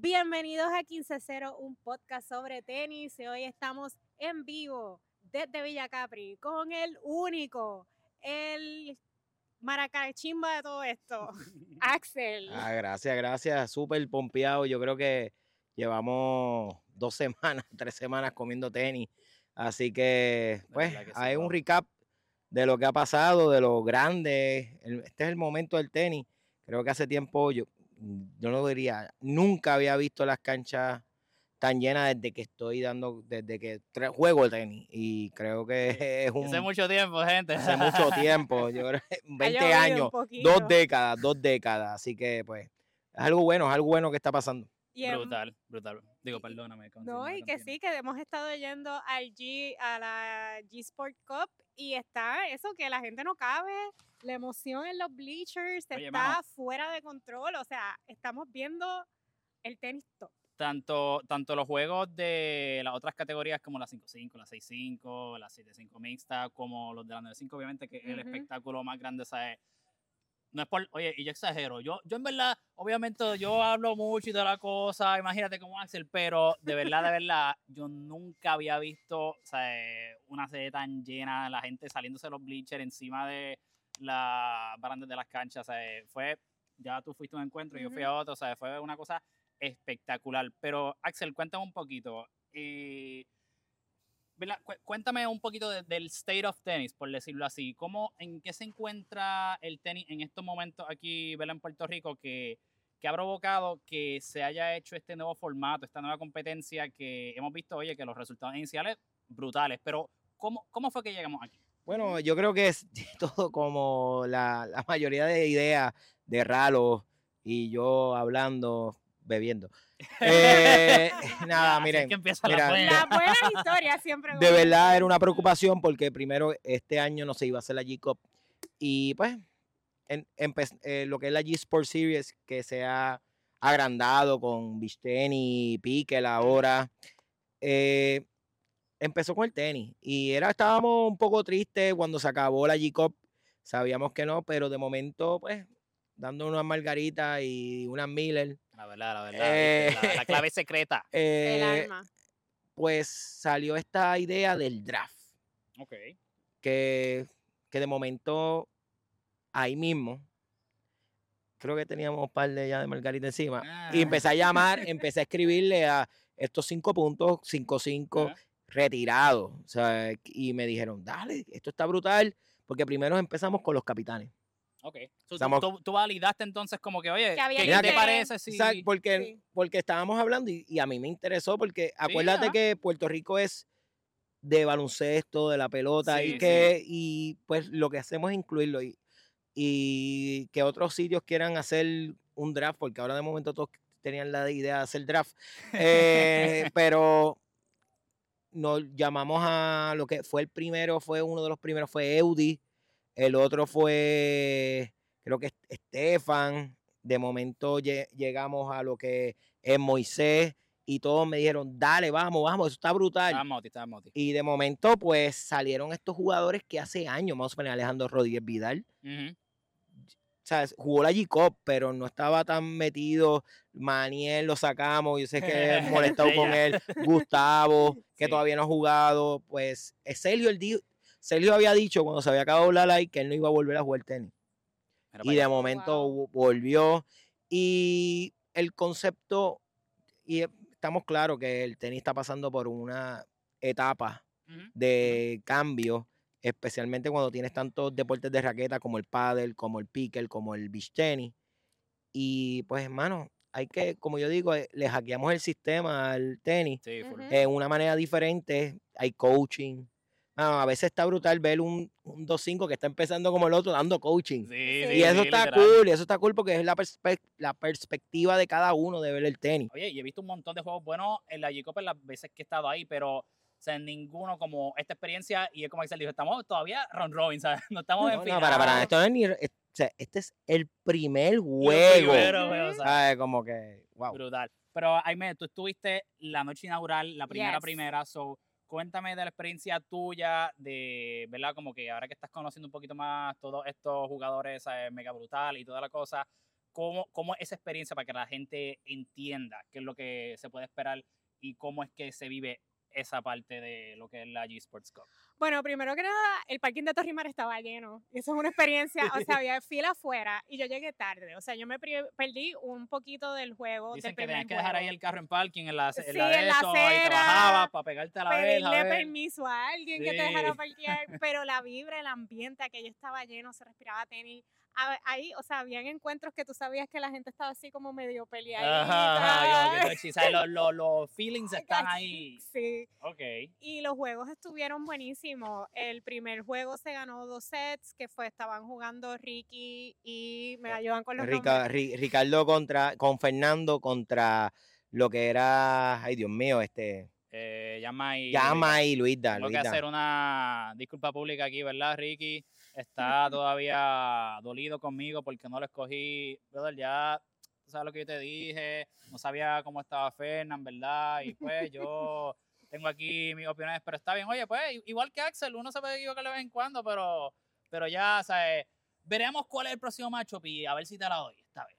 Bienvenidos a 15.0, un podcast sobre tenis. Y hoy estamos en vivo desde Villa Capri con el único, el maracachimba de todo esto, Axel. Ah, gracias, gracias. Súper pompeado. Yo creo que llevamos dos semanas, tres semanas comiendo tenis. Así que, pues, sí, hay un recap de lo que ha pasado, de lo grande. Este es el momento del tenis. Creo que hace tiempo yo, yo no diría, nunca había visto las canchas tan llenas desde que estoy dando, desde que juego el tenis. Y creo que es un Hace mucho tiempo, gente. hace mucho tiempo, yo creo que Ha 20 llovido un años, dos décadas, dos décadas. Así que, pues, es algo bueno, es algo bueno que está pasando. Y en- Brutal, brutal. Digo, perdóname. No, y que continúa. sí, que hemos estado yendo al G, a la G Sport Cup y está eso, que la gente no cabe, la emoción en los bleachers Oye, está mano. fuera de control, o sea, estamos viendo el tenis top. Tanto, tanto los juegos de las otras categorías como la 5-5, la 6-5, la 7-5 mixta, como los de la 9-5, obviamente que es el espectáculo más grande, ¿sabes? No es por, oye, y yo exagero, yo, yo en verdad, obviamente yo hablo mucho y toda la cosa, imagínate como Axel, pero de verdad, de verdad, yo nunca había visto. Una sede tan llena, la gente saliéndose de los bleachers encima de las barandas de las canchas, ¿sabes? Fue, ya tú fuiste a un encuentro y yo fui a otro, ¿sabes? Fue una cosa espectacular. Pero, Axel, cuéntame un poquito. eh, Cuéntame un poquito de- del state of tennis, por decirlo así. ¿Cómo, ¿En qué se encuentra el tenis en estos momentos aquí, ¿verdad? en Puerto Rico, que, que ha provocado que se haya hecho este nuevo formato, esta nueva competencia que hemos visto, oye, que los resultados iniciales brutales, pero ¿cómo, cómo fue que llegamos aquí? Bueno, yo creo que es todo como la, la mayoría de ideas de Ralo y yo hablando, bebiendo. Eh, nada, miren, que empieza mira, la buena. La buena historia siempre. de buena. verdad era una preocupación porque primero este año no se iba a hacer la G-Cup y pues en- eh, lo que es la G Sport Series que se ha agrandado con beach tenis, pique ahora, eh, empezó con el tenis y era estábamos un poco tristes cuando se acabó la G-Cup, sabíamos que no, pero de momento pues dando unas margaritas y unas Miller, La verdad, la verdad. Eh. La, la clave secreta. El eh, alma. pues salió esta idea del draft. Ok. que, que de momento ahí mismo, creo que teníamos un par de ya de Margarita encima, y Ah. empecé a llamar, empecé a escribirle a estos cinco puntos, cinco, cinco. Retirados, o sea, y me dijeron, dale, esto está brutal, porque primero empezamos con los capitanes. Ok. Estamos- tú, tú validaste entonces como que, oye, ¿qué, qué te parece si... Exacto, porque, sí. porque estábamos hablando y, y a mí me interesó, porque acuérdate ajá. que Puerto Rico es de baloncesto, de la pelota, Sí, y que y pues lo que hacemos es incluirlo y, y que otros sitios quieran hacer un draft, porque ahora de momento todos tenían la idea de hacer draft, eh, pero nos llamamos a lo que fue el primero, fue uno de los primeros, fue Eudi, el otro fue, creo que Estefan, de momento lle- llegamos a lo que es Moisés, y todos me dijeron, dale, vamos, vamos, eso está brutal. Moti, Moti. Y de momento, pues salieron estos jugadores que hace años, vamos a poner Alejandro Rodríguez Vidal, sea, jugó la G-Cup, pero no estaba tan metido. Maniel lo sacamos, yo sé que he molestado con él. Gustavo, que Sí. todavía no ha jugado. Pues eh, Sergio, el di- Sergio había dicho cuando se había acabado la live que él no iba a volver a jugar tenis. Y de allá. momento Wow. volvió. Y el concepto, y estamos claros que el tenis está pasando por una etapa de cambio, especialmente cuando tienes tantos deportes de raqueta como el pádel, como el picker, como el beach tenis. Y pues, hermano, hay que, como yo digo, eh, le hackeamos el sistema al tenis Sí, de una manera diferente. Hay coaching. A veces está brutal ver un, un 2-5 que está empezando como el otro dando coaching. Sí, Y sí, Y eso sí, está literal. cool, y eso está cool porque es la, perspe- la perspectiva de cada uno de ver el tenis. Oye, y he visto un montón de juegos buenos en la G-Cup en las veces que he estado ahí, pero o sea, ninguno como esta experiencia y es como Axel dijo, estamos todavía round robin, ¿sabes? No estamos No, en no, final. para, para, esto no es ni, es- o sea, este es el primer juego. primero, güey, o sea, ¿Sabes? Como que, wow. Brutal. Pero, Aime, tú estuviste la noche inaugural, la primera Yes. primera, so, cuéntame de la experiencia tuya, de, ¿verdad? Como que ahora que estás conociendo un poquito más todos estos jugadores, ¿sabes? Mega brutal y toda la cosa, cómo, cómo es esa experiencia para que la gente entienda qué es lo que se puede esperar y cómo es que se vive esa parte de lo que es la G Sports Cup. Bueno, primero que nada, el parking de Torrimar estaba lleno. Y eso es una experiencia. O sea, había fila afuera y yo llegué tarde. O sea, yo me perdí un poquito del juego. Dicen del que tenías que dejar ahí el carro en parking en la, en Sí, la de en la eso, y acera, bajabas para pegarte a la vez. pedirle permiso a alguien que te dejara Sí. parquear, pero la vibra, el ambiente, aquello estaba lleno, se respiraba tenis. A- Ahí, o sea, habían encuentros que tú sabías que la gente estaba así como medio peleadita. Ajá, ajá. Los, los, los feelings están ahí. Sí, Ok. y los juegos estuvieron buenísimos. El primer juego se ganó dos sets, que fue, estaban jugando Ricky y me ayudan con los Rica-. Ri- Ricardo contra, con Fernando contra lo que era, ay Dios mío, este, Eh, llama y. Llama y Luisda, Tengo que hacer una disculpa pública aquí, ¿verdad, Ricky? Está todavía dolido conmigo porque no lo escogí. Brother, ya tú sabes lo que yo te dije. No sabía cómo estaba Fernán, ¿verdad? Y pues yo tengo aquí mis opiniones, pero está bien. Oye, pues igual que Axel, uno se puede equivocar de vez en cuando, pero, pero ya, ¿sabes? Veremos cuál es el próximo matchup y a ver si te la doy esta vez.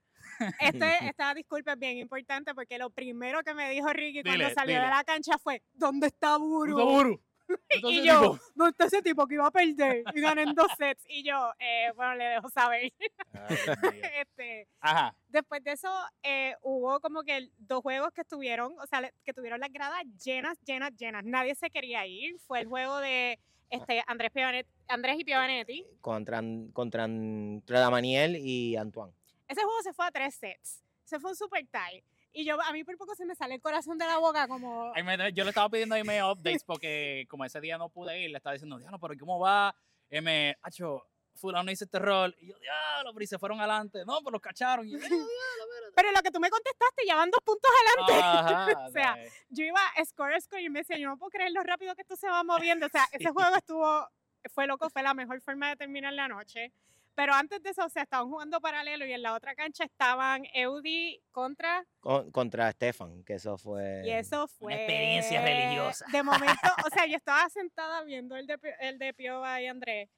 Este, esta disculpa es bien importante porque lo primero que me dijo Ricky cuando salió dile. de la cancha fue, ¿dónde está Buru? Buru. Y yo, ¿dónde está ese tipo que iba a perder? Y gané en dos sets. Y yo, eh, bueno, le dejo saber. este, Ajá. después de eso, eh, hubo como que dos juegos que estuvieron, o sea, que tuvieron las gradas llenas, llenas, llenas. Nadie se quería ir. Fue el juego de este, Andrés, Piovanet- Andrés y Piovanetti. contra, contra, contra Damaniel y Antoine. Ese juego se fue a tres sets. Se fue un super tie. Y yo, a mí por poco se me sale el corazón de la boca como... Yo le estaba pidiendo me updates porque como ese día no pude ir, le estaba diciendo, diablo, pero ¿cómo va? Me, hacho, fulano hizo este rol. Y yo, diablo, pero y se fueron adelante. No, pero los cacharon. Y yo. Pero lo que tú me contestaste, ya van dos puntos adelante. Ajá, O sea, yo iba a score, score y me decía, yo no puedo creer lo rápido que esto se va moviendo. O sea, ese juego estuvo, fue loco, fue la mejor forma de terminar la noche. Pero antes de eso, o sea, estaban jugando paralelo y en la otra cancha estaban Eudi contra, Con- contra Stefan, que eso fue. y eso fue... experiencia religiosa. De momento, o sea, yo estaba sentada viendo el de, el de Piova y Andrés.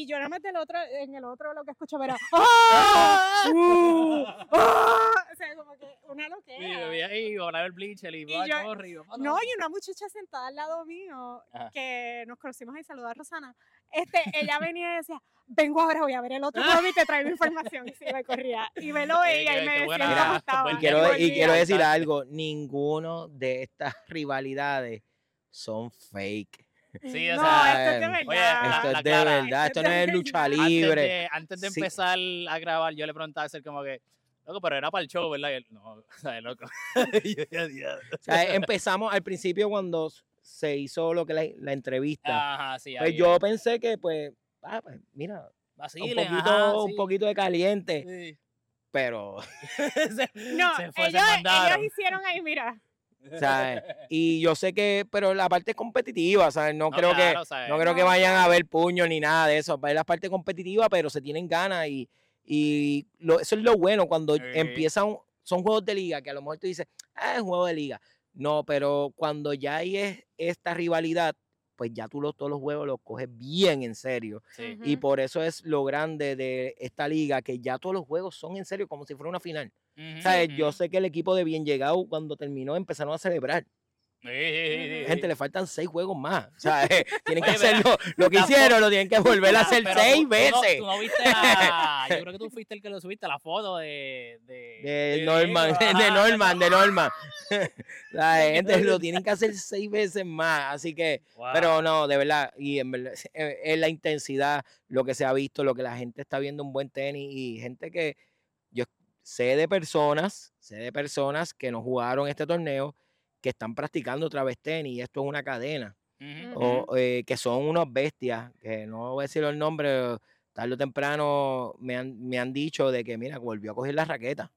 Y yo nada más del otro, en el otro lo que escuchaba era ¡Ah! ¡Uh! ¡Ah! O sea, como que una Y loquera. me vi ahí, volar el bleacher y, Y yo- y "Palo". No, y una muchacha sentada al lado mío, Ajá. que nos conocimos ahí, saludar a Rosana. Este, ella venía y decía, vengo ahora, voy a ver el otro y te traigo información. Y se iba y corría. Y me lo veía y me decía estaba. Y quiero, y quiero decir algo: ninguno de estas rivalidades son fake. Sí, o no, sea, esto es de verdad. oye, Esto la es de clara, verdad, esto esto no es lucha verdad. antes libre. de, antes de Sí. empezar a grabar, yo le preguntaba a él como que, loco, pero era para el show, ¿verdad? Y él, no, o sea, loco. O sea, empezamos al principio cuando se hizo lo que la, la entrevista. Ajá, sí. Pues ahí, yo pensé que, pues, ah, pues, mira, un vacilen, poquito, ajá, un sí. poquito de caliente, Sí. pero, se, No, se fue, ellos, ellos hicieron ahí, mira. ¿Sabes? Y yo sé que, pero la parte es competitiva, ¿sabes? No, No, creo que, no creo que No, vayan a ver puños ni nada de eso. Es la parte competitiva, pero se tienen ganas y, y lo- eso es lo bueno cuando Sí. empiezan, son juegos de liga, que a lo mejor tú dices, ah, es un juego de liga. No, pero cuando ya hay es- esta rivalidad, pues ya tú los, todos los juegos los coges bien en serio. Sí. Y por eso es lo grande de esta liga, que ya todos los juegos son en serio, como si fuera una final. Yo sé que el equipo de Bien Llegado, cuando terminó, empezaron a celebrar. Sí, sí, sí, Gente, le faltan seis juegos más. ¿sabes? Tienen que Oye, hacerlo. Lo que la hicieron, lo tienen que volver a hacer pero seis tú- tú no- veces. Tú no, viste la. Yo creo que tú fuiste el que lo subiste, la foto de. De, De Norman, de Norman, de Norman. ¿Sabes? Gente, lo tienen que hacer seis veces más. Así que, Wow. pero no, de verdad, y en verdad, es la intensidad, lo que se ha visto, lo que la gente está viendo un buen tenis y gente que sé de personas, sé de personas que no jugaron este torneo, que están practicando otra vez tenis y esto es una cadena. O, eh, que son unos bestias, que no voy a decir el nombre, tarde o temprano me han, me han dicho de que, mira, volvió a coger la raqueta.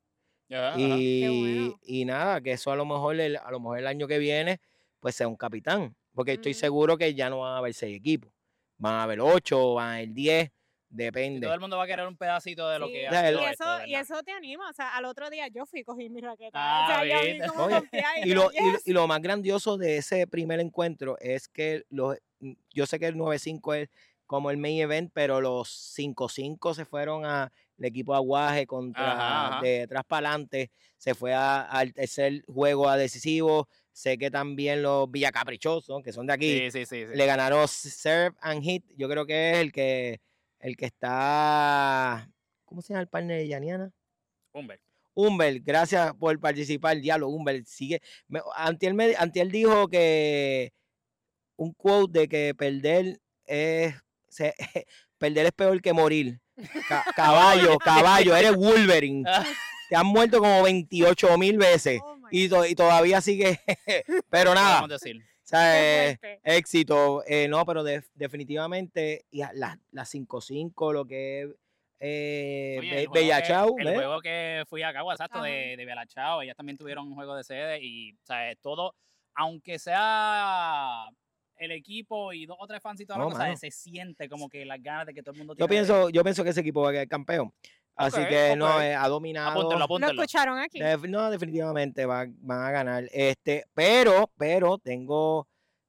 Y, bueno. y nada, que eso a lo mejor el, a lo mejor el año que viene, pues sea un capitán. Porque estoy seguro que ya no van a haber seis equipos. Van a haber ocho, van a haber diez, Y depende. todo el mundo va a querer un pedacito de lo Sí, que O ha sea, el- sido y, esto, eso, y eso te anima. O sea, al otro día yo fui y cogí mi raqueta. Ah, o sea, yo vi ¿viste? como Oye, confiada y, lo, y, lo- "Yes". y lo más grandioso de ese primer encuentro es que los, yo sé que el 9-5 es como el main event, pero los 5-5 se fueron a el equipo Aguaje contra Ajá, ajá. de atrás para adelante, se fue a- al tercer juego a decisivo. Sé que también los Villacaprichosos, que son de aquí, Sí, sí, sí. sí. le ganaron Serve and Hit. Yo creo que es el que el que está. ¿Cómo se llama el partner de Yaniana? Humber. Humbert, gracias por participar. Diablo, Humbert, sigue. Me, antier, me- antier dijo que un quote de que perder es. se- perder es peor que morir. Ca- caballo, caballo, eres Wolverine. Te han muerto como 28 mil veces. Oh Y, to- y todavía sigue. pero nada. Vamos a decir. Sea, éxito. eh, no, pero de- definitivamente las las 5-5, lo que es eh, Oye, Be- el juego Bella que- Chao, El ¿ves? juego que fui a Cagua, exacto, Ajá. de, de Bella Chao, ellas también tuvieron un juego de sede y, o sea, todo, aunque sea el equipo y dos o tres fans y toda la No, cosa, mano. se siente como que las ganas de que todo el mundo Yo tiene de- pienso, yo pienso que ese equipo va a quedar campeón. Así que no, eh, ha dominado. Apúntenlo, Lo apúntenlo. escucharon aquí. Def- no, definitivamente va- van a ganar. Este, pero, pero tengo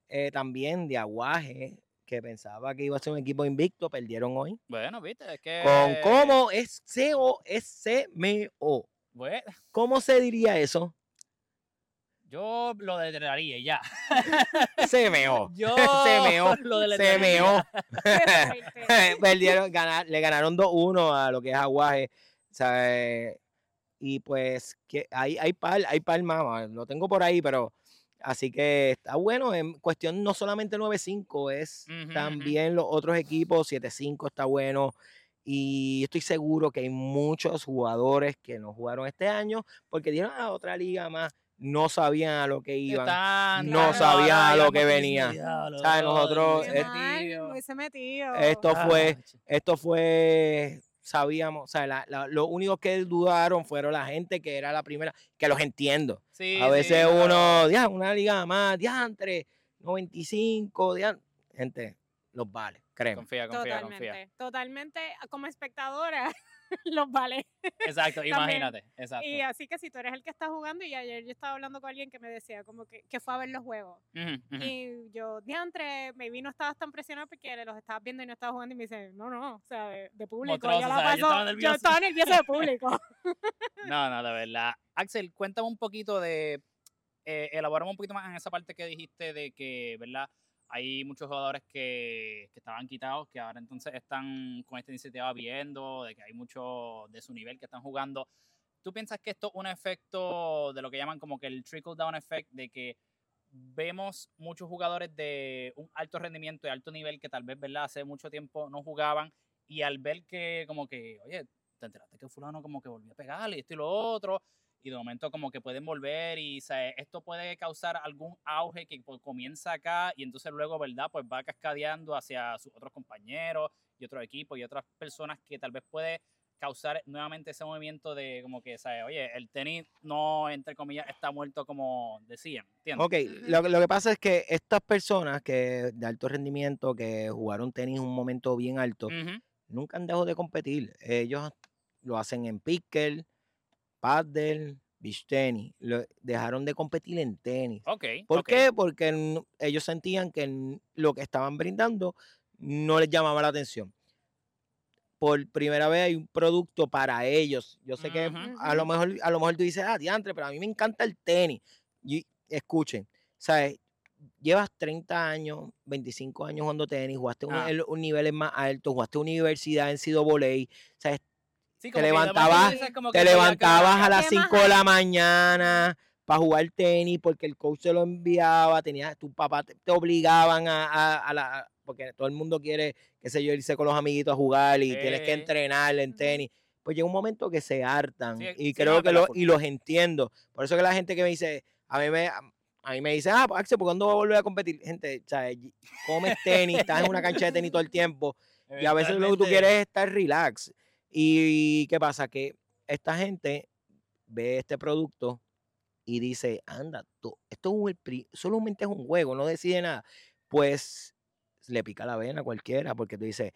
eh, también de Aguaje, que pensaba que iba a ser un equipo invicto, perdieron hoy. Bueno, viste, es que... Con cómo es C-O-S-M-O. Bueno, ¿Cómo se diría eso? Yo lo deletrearía y ya. Yo Se meó, lo Se meó. Fuerte. Perdieron, ganar, le ganaron 2-1 a lo que es Aguaje. O sea, eh, y pues que hay, hay par, hay par más, lo tengo por ahí, pero así que está bueno. En cuestión no solamente 9-5, es también los otros equipos, 7-5 está bueno. Y estoy seguro que hay muchos jugadores que no jugaron este año porque dieron a otra liga más, no sabían a lo que iban. No sabían a lo que porque venía. dicen, "Diablo, ¿Sabes? Nosotros, qué eh, mal, metido". me hubiese metido. Esto fue, Ah, esto fue, sabíamos, o sea, la- la- los únicos que dudaron fueron la gente que era la primera, que los entiendo. sí, A veces uno, ya, una liga más, diantre, 95, dian- gente, los vale, créeme. Confía, confía, Totalmente. confía. Totalmente. Como espectadora, los vale. Exacto, imagínate. Exacto. Y así que si tú eres el que está jugando, y ayer yo estaba hablando con alguien que me decía como que, que fue a ver los juegos. Ujú. Y yo, diantre, maybe no estabas tan presionado porque los estabas viendo y no estabas jugando. Y me dice, no, no, o sea, de, de público. Monstruoso, yo o estaba nervioso. yo estaba nervioso de público. No, no, de verdad. Axel, cuéntame un poquito de. Eh, elaboramos un poquito más en esa parte que dijiste de que, ¿verdad? Hay muchos jugadores que, que estaban quitados, que ahora entonces están con esta iniciativa viendo, de que hay muchos de su nivel que están jugando. ¿Tú piensas que esto es un efecto de lo que llaman como que el trickle down effect, de que vemos muchos jugadores de un alto rendimiento y alto nivel que tal vez, ¿verdad? Hace mucho tiempo no jugaban y al ver que como que, oye, te enteraste que fulano como que volvió a pegarle y esto y lo otro, y de momento como que pueden volver y sea, esto puede causar algún auge que pues, comienza acá y entonces luego, ¿verdad? Pues va cascadeando hacia sus otros compañeros y otros equipos y otras personas que tal vez puede causar nuevamente ese movimiento de como que, ¿sabes? Oye, el tenis no, entre comillas, está muerto como decían, ¿entiendes? Ok, lo, lo que pasa es que estas personas que de alto rendimiento, que jugaron tenis en un momento bien alto, nunca han dejado de competir. Ellos lo hacen en pickle, paddle, beach tenis. Lo- dejaron de competir en tenis. Ok. ¿Por qué? Porque ellos sentían que lo que estaban brindando no les llamaba la atención. Por primera vez hay un producto para ellos. Yo sé que a lo mejor a lo mejor tú dices, ah, diantre, pero a mí me encanta el tenis. Y escuchen, ¿sabes? Llevas 30 años, 25 años jugando tenis, jugaste un, Ah. el- un niveles más altos, jugaste universidad en CAA, ¿sabes? Sí, te levantabas- Te levantabas a las ¿Qué más 5 de la mañana para jugar tenis porque el coach se lo enviaba, tenía, tu papá te, te obligaban a, a- a la, porque todo el mundo quiere, qué sé yo, irse con los amiguitos a jugar y tienes que entrenar en tenis. Pues llega un momento que se hartan Sí, y sí, creo que lo, y los entiendo. Por eso que la gente que me dice, a mí me, a mí me dice, ah, pues Axel, ¿por cuándo va a volver a competir? Gente, ¿sabes? comes tenis, estás en una cancha de tenis todo el tiempo y a veces lo que tú quieres es estar relax. Y ¿qué pasa? Que esta gente ve este producto y dice, anda, tú- esto es un, pri- solamente es un juego, no decide nada. Pues le pica la vena a cualquiera, porque tú dices,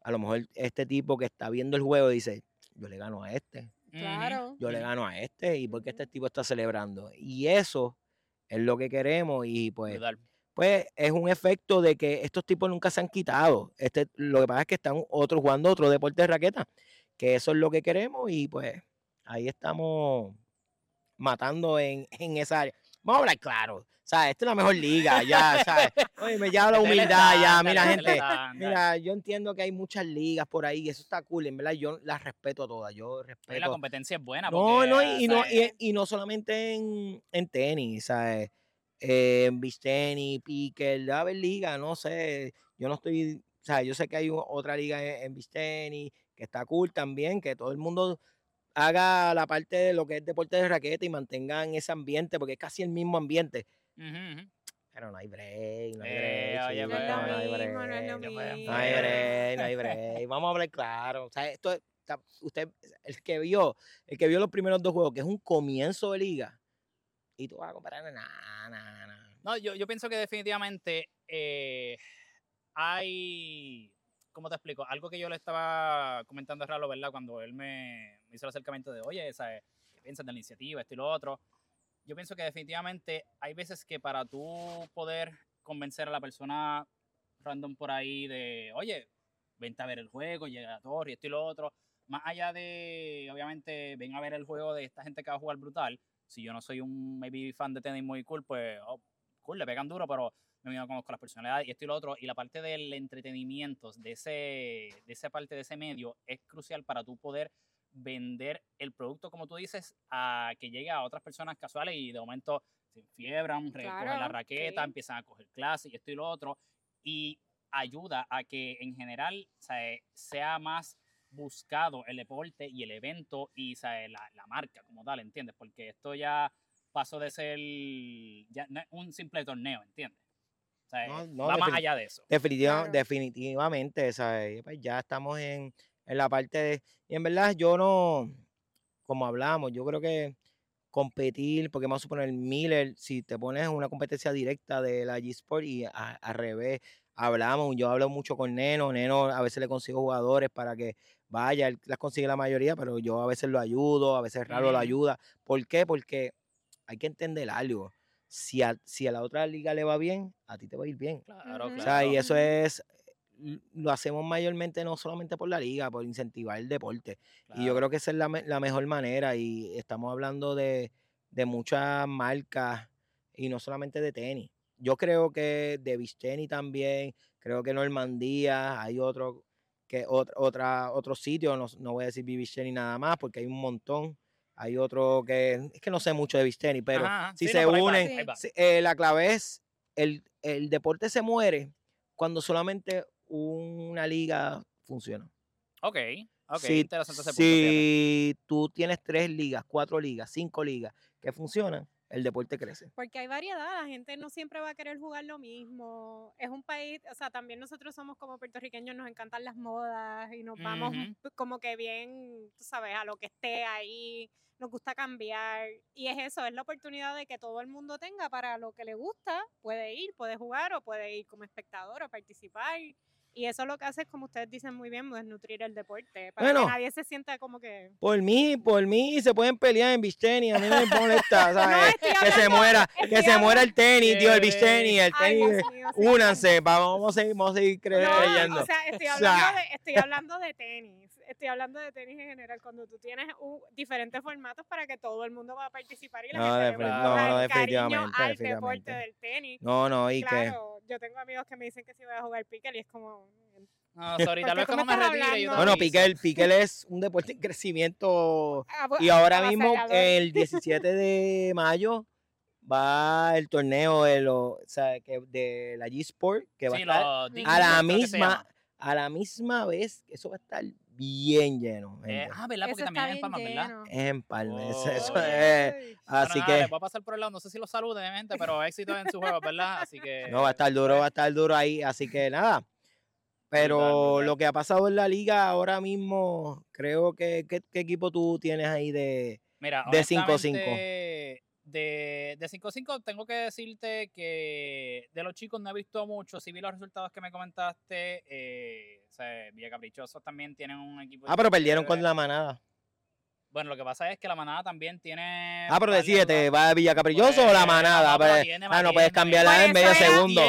a lo mejor este tipo que está viendo el juego dice, yo le gano a este. Claro. yo le gano a este, y porque este tipo está celebrando. Y eso es lo que queremos, y pues. Pues es un efecto de que estos tipos nunca se han quitado. Este, lo que pasa es que están otros jugando otro deporte de raqueta, que eso es lo que queremos y pues ahí estamos matando en, en esa área. Vamos a hablar claro. ¿Sabes? Esta es la mejor liga, ya, ¿sabes? Oye, la humildad, ya, mira, gente. Mira, yo entiendo que hay muchas ligas por ahí y eso está cool, en verdad yo las respeto todas, yo Oye, la respeto. competencia es buena. No, porque, no, y, y no, y no solamente en, en tenis, ¿sabes? Eh, en beach tenis, pique, debe haber liga, no sé, yo no estoy, o sea, yo sé que hay otra liga en, en beach tenis que está cool también, que todo el mundo haga la parte de lo que es deporte de raqueta y mantengan ese ambiente, porque es casi el mismo ambiente, Ujú, ujú. pero no hay break, no hay Eh, break, chico, No pues, no hay mismo, no lo break. No hay Eh. break, no hay break. Vamos a hablar claro. O sea, esto usted, el que vio, el que vio los primeros dos juegos, que es un comienzo de liga, y tú vas a comparar, nada, nada, nada. No, yo, yo pienso que definitivamente eh, hay, ¿cómo te explico? Algo que yo le estaba comentando a Ralo, ¿verdad? Cuando él me, me hizo el acercamiento de, oye, ¿sabes? ¿qué piensas de la iniciativa, esto y lo otro? Yo pienso que definitivamente hay veces que para tú poder convencer a la persona random por ahí de, oye, vente a ver el juego, llega a Torre, esto y lo otro, más allá de, obviamente, ven a ver el juego de esta gente que va a jugar brutal, si yo no soy un maybe fan de tenis muy cool, pues, oh, cool, le pegan duro, pero me no conozco las personalidades y esto y lo otro. Y la parte del entretenimiento, de, ese, de esa parte de ese medio, es crucial para tú poder vender el producto, como tú dices, a que llegue a otras personas casuales y de momento se enfiebran, recogen la raqueta, empiezan a coger clases y esto y lo otro. Y ayuda a que en general sea más buscado el deporte y el evento y sea, la, la marca como tal, ¿entiendes? Porque esto ya pasó de ser ya no es un simple torneo, ¿entiendes? No, no, va más allá de eso. Definitiva- Claro. Definitivamente, ¿sabes? Pues ya estamos en, en la parte de... Y en verdad yo no, como hablamos, yo creo que competir, porque vamos a suponer Miller, si te pones en una competencia directa de la G-Sport y a- al revés, hablamos, yo hablo mucho con Neno, Neno a veces le consigo jugadores para que vaya, él las consigue la mayoría, pero yo a veces lo ayudo, a veces Raro lo ayuda. ¿Por qué? Porque hay que entender algo. Si a, si a la otra liga le va bien, a ti te va a ir bien. Claro, Ujú. O sea, y claro. eso es, lo hacemos mayormente no solamente por la liga, por incentivar el deporte. Y yo claro. creo que esa es la, la mejor manera. Y estamos hablando de, de muchas marcas y no solamente de tenis. Yo creo que de beach tenis también, creo que Normandía, hay otro que otra, otra otro sitio, no, no voy a decir tenis nada más porque hay un montón. Hay otro que es que no sé mucho de beach tenis, pero Ajá, si Sí, se no, unen, ahí va. Sí, eh, la clave es, el, el deporte se muere cuando solamente una liga funciona. Ok, ok, si interesante ese punto. si tú tienes tres ligas, cuatro ligas, cinco ligas que funcionan, el deporte crece. Porque hay variedad, la gente no siempre va a querer jugar lo mismo. Es un país, o sea, también nosotros somos como puertorriqueños, nos encantan las modas y nos vamos Ujú. p- como que bien, tú sabes, a lo que esté ahí, nos gusta cambiar. Y es eso, es la oportunidad de que todo el mundo tenga para lo que le gusta, puede ir, puede jugar o puede ir como espectador o participar. Y eso lo que hace es, como ustedes dicen muy bien, pues nutrir el deporte, para Bueno. que nadie se sienta como que... Por mí, por mí se pueden pelear en beach tenis, a mí no me molesta, ¿sabes? estoy que se muera, que se muera el tenis, tío, el beach tenis, el Ay, tenis. Dios mío, sí. Únanse, va- vamos a seguir, vamos a seguir cre- No, creyendo. o sea, estoy O hablando, sea- de, estoy hablando de tenis. Estoy hablando de tenis en general. Cuando tú tienes un- diferentes formatos para que todo el mundo va a participar y la No, gente no, no, cariño definitivamente, al deporte definitivamente. del tenis. No, no, y que Claro, yo tengo amigos que me dicen que si voy a jugar pickle y es como... No, sorry, tal vez cuando me retire yo Bueno, Piquel es un deporte en crecimiento ah, y ahora para mismo el 17 de mayo va el torneo de, lo, o sea, que de la G Sport que va Sí, a estar a la que misma a la misma vez eso va a estar bien lleno Eh, ah, ¿verdad? Porque también es en Palma, bien ¿verdad? es en Palma eso- Oh. es- así nada, que voy a pasar por el lado, no sé si lo saluden, gente, pero éxito en su juego, ¿verdad? Así que... no va a estar duro va a estar duro ahí así que nada pero lo que ha pasado en la liga ahora mismo creo que qué, qué equipo tú tienes ahí de Mira, de 5-5. honestamente, De, de 5-5 tengo que decirte que de los chicos no he visto mucho. Si vi los resultados que me comentaste, eh, o sea, Villa Caprichosos también tienen un equipo. ah pero perdieron con la manada Bueno, lo que pasa es que la manada también tiene. Ah, pero decídete, ¿va a Villa Caprichoso o la Pues, manada? no, pero Pues, ah, no puedes cambiarla en medio segundo.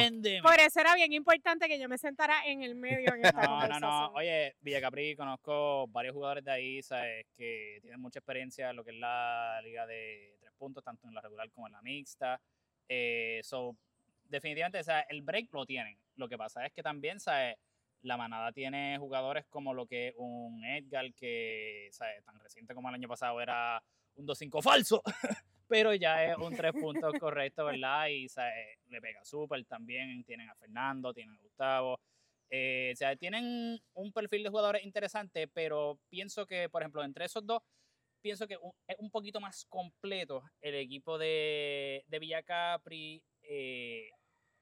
Por eso era bien importante que yo me sentara en el medio en esta No, no, conversación. no. Oye, Villa Capri, conozco varios jugadores de ahí, ¿sabes? Que tienen mucha experiencia en lo que es la liga de puntos, tanto en la regular como en la mixta. Eh, so, definitivamente, o sea, el break lo tienen. Lo que pasa es que también, ¿sabes? La manada tiene jugadores como lo que un Edgar, que, ¿sabes? Tan reciente como el año pasado era un 2-5 falso, pero ya es un 3 puntos correcto, ¿verdad? Y, ¿sabes? Le pega súper también. Tienen a Fernando, tienen a Gustavo. Eh, o sea, tienen un perfil de jugadores interesante, pero pienso que, por ejemplo, entre esos dos, pienso que un- es un poquito más completo el equipo de, de Villa Capri. eh,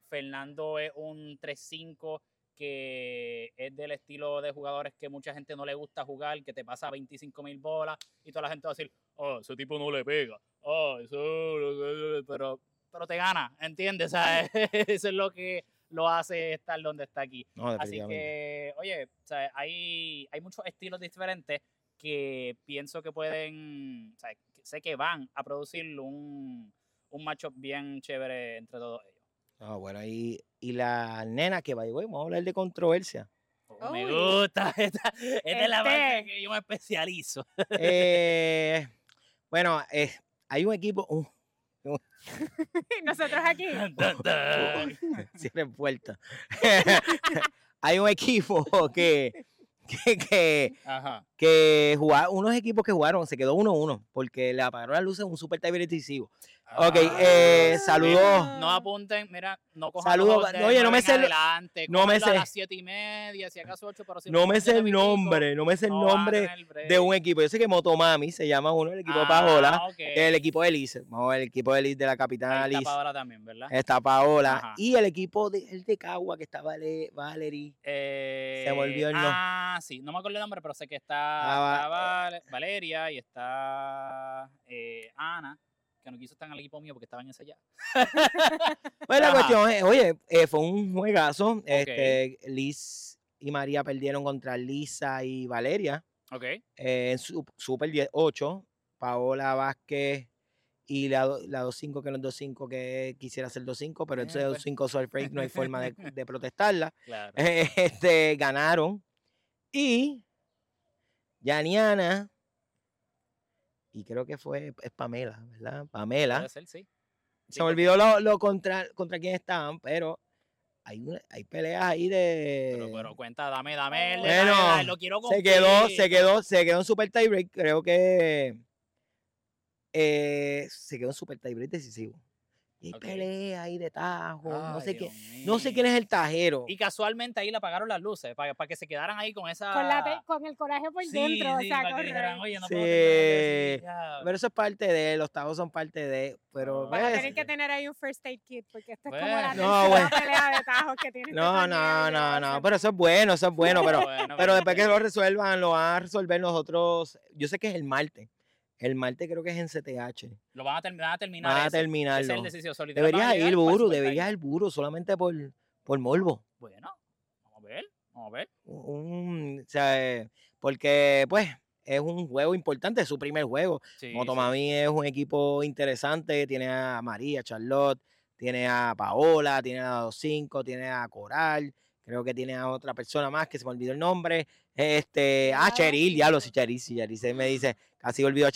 Fernando es un 3-5 que es del estilo de jugadores que mucha gente no le gusta jugar, que te pasa 25 mil bolas y toda la gente va a decir, oh, ese tipo no le pega, oh, eso, pero, pero te gana, ¿entiendes? O sea, eso es lo que lo hace estar donde está aquí. No, Así que, oye, o sea, hay, hay muchos estilos diferentes que pienso que pueden, o sea, sé que van a producir un, un matchup bien chévere entre todos ellos. Ah, bueno, y, y la nena que va, güey, vamos a hablar de controversia. Oh, me Uy. gusta, esta, esta es la parte Este. que yo me especializo. Eh, bueno, eh, hay un equipo, uh, Nosotros aquí. Siempre puerta. hay un equipo que, que, que, Ajá. Que jugar, unos equipos que jugaron, se quedó 1-1 porque le apagaron las luces en un super tie decisivo. Ok, eh, Ah, saludos. No apunten, mira, no cojan Saludos, de oye, no me sé el- adelante, no me cójanlo a sé- las siete y media, si acaso ocho, pero si No me sé el pico, nombre, no me sé el no nombre de un equipo. Yo sé que Motomami se llama uno, el equipo de Ah, Paola, ok. el equipo de a ver, el equipo de Liz de la capitana Ahí está. Paola también, ¿verdad? Está Paola. Ajá. Y el equipo de, el de Cagua, que está Vale, Valerie. Eh, me olvidó el nombre. Ah, sí, no me acuerdo el nombre, pero sé que está, Ah, va- Val- Valeria y está eh, Ana, que no quiso estar en el equipo mío porque estaba en ese ya. Pues la cuestión es, oye, eh, fue un juegazo. Este, Liz y María perdieron contra Lisa y Valeria. Ok. eh, en su- Super 18. Paola Vázquez y la, la 2-5, que no es 2-5, que quisiera ser 2-5, pero Eh, entonces pues. 2-5 Soul Freak, no hay forma de, de protestarla. Claro. este, ganaron. Y Yaniana, y creo que fue es Pamela, ¿verdad? Pamela. Puede ser, sí. Sí, Se me olvidó lo, lo contra, contra quién estaban, pero hay, una- hay peleas ahí de. Pero, pero cuenta, dame, dame Bueno, dale, lo quiero se quedó, se quedó, se quedó en super tiebreak. Creo que eh, se quedó en super tiebreak decisivo. Y hay Ok. peleas ahí de tajo. no sé qué. No sé quién es el tajero. Y casualmente ahí le apagaron las luces para, para que se quedaran ahí con esa. Con, la con el coraje por Sí, dentro. sí, o sea, para que dijeran, oye, no Sí. puedo decir, Pero eso es parte de, los tajos son parte de, pero Van a ves, tener que tener ahí un first aid kit, porque esto es como Bueno. la No, tercera bueno. pelea de tajos que tienen no, no, no, no, pero eso es bueno, eso es bueno, pero, Bueno, pero después que lo resuelvan, lo van a resolver nosotros, yo sé que es el martes, el martes creo que es en CTH, Lo van a, terminar van a terminar. van a ese. Ese es terminarlo. el Deberías ir, Buru, deberías ir, Buru, solamente por, por morbo. Bueno, vamos a ver, vamos a ver. Un- o sea, porque, pues, es un juego importante, es su primer juego. Sí, sí. Motomami es un equipo interesante, tiene a María, Charlotte, tiene a Paola, tiene a 2-5, tiene a Coral, creo que tiene a otra persona más que se me olvidó el nombre. Este, ah, Cheryl, sí. diablo, sí, Cheryl, sí, Cheryl, se me dice, casi olvidó a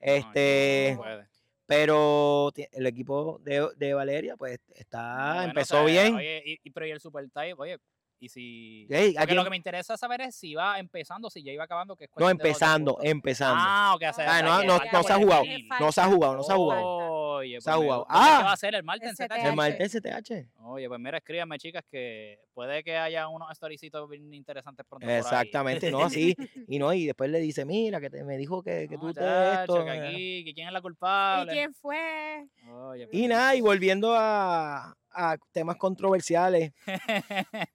no, Este, no pero el equipo de, de Valeria, pues, está, Bueno, o empezó sea, bien. Oye, y, y- pero y el Super Type, oye, y si. Ey, ¿a Porque lo que me interesa saber es si va empezando, si ya iba acabando, que es No, empezando, empezando. Ah, ok, o sea, Ah, no, se ha jugado, no se ha jugado, no se ha jugado. Oye, Se ha pues jugado. gusta. ¿Dónde Ah. va a ser? ¿El martes en El CTH? El CTH. martes CTH. Oye, pues mira, escríbanme, chicas, que puede que haya unos storicitos bien interesantes pronto por ahí. Exactamente, no, sí. Y no, y después le dice, mira, que te, me dijo que, que No, tú te chacho, esto. que eh". aquí, que quién es la ¿Y culpable. quién fue? Oye, Y pues, nada, y volviendo a, a temas controversiales,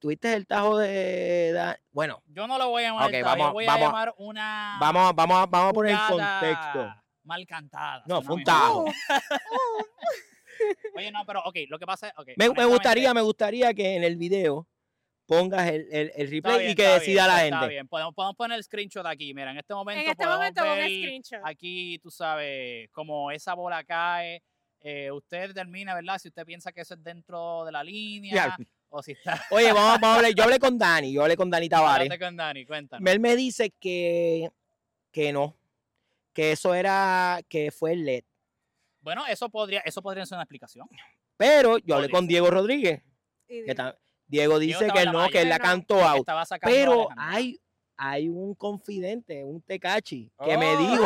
¿tuviste el tajo de... da- Bueno, Yo no lo voy a llamar, el tajo, yo vamos- voy vamos- a llamar una vamos, a- vamos, a- vamos a poner el contexto. mal cantada. No, fue un tajo. Oye, no, pero ok, lo que pasa es, ok, Me, me gustaría, me gustaría que en el video pongas el, el, replay bien, y que decida bien, la pues, Está gente. bien, podemos, podemos poner el screenshot aquí. Mira, en este momento En este podemos momento con ver el screenshot. aquí, tú sabes, como esa bola cae. eh, usted determina, ¿verdad? Si usted piensa que eso es dentro de la línea Ya. O si está. Oye, vamos, vamos a hablar. Yo hablé con Dani, yo hablé con Dani Tavares. Háblate con Dani, cuéntanos. Él me dice que, que no, que eso era, que fue el LED. Bueno, eso podría, eso podría ser una explicación. Pero yo hablé con Diego Rodríguez. Que Diego dice que no, que él la cantó out. Pero hay, hay un confidente, un tecachi, que me Oh. dijo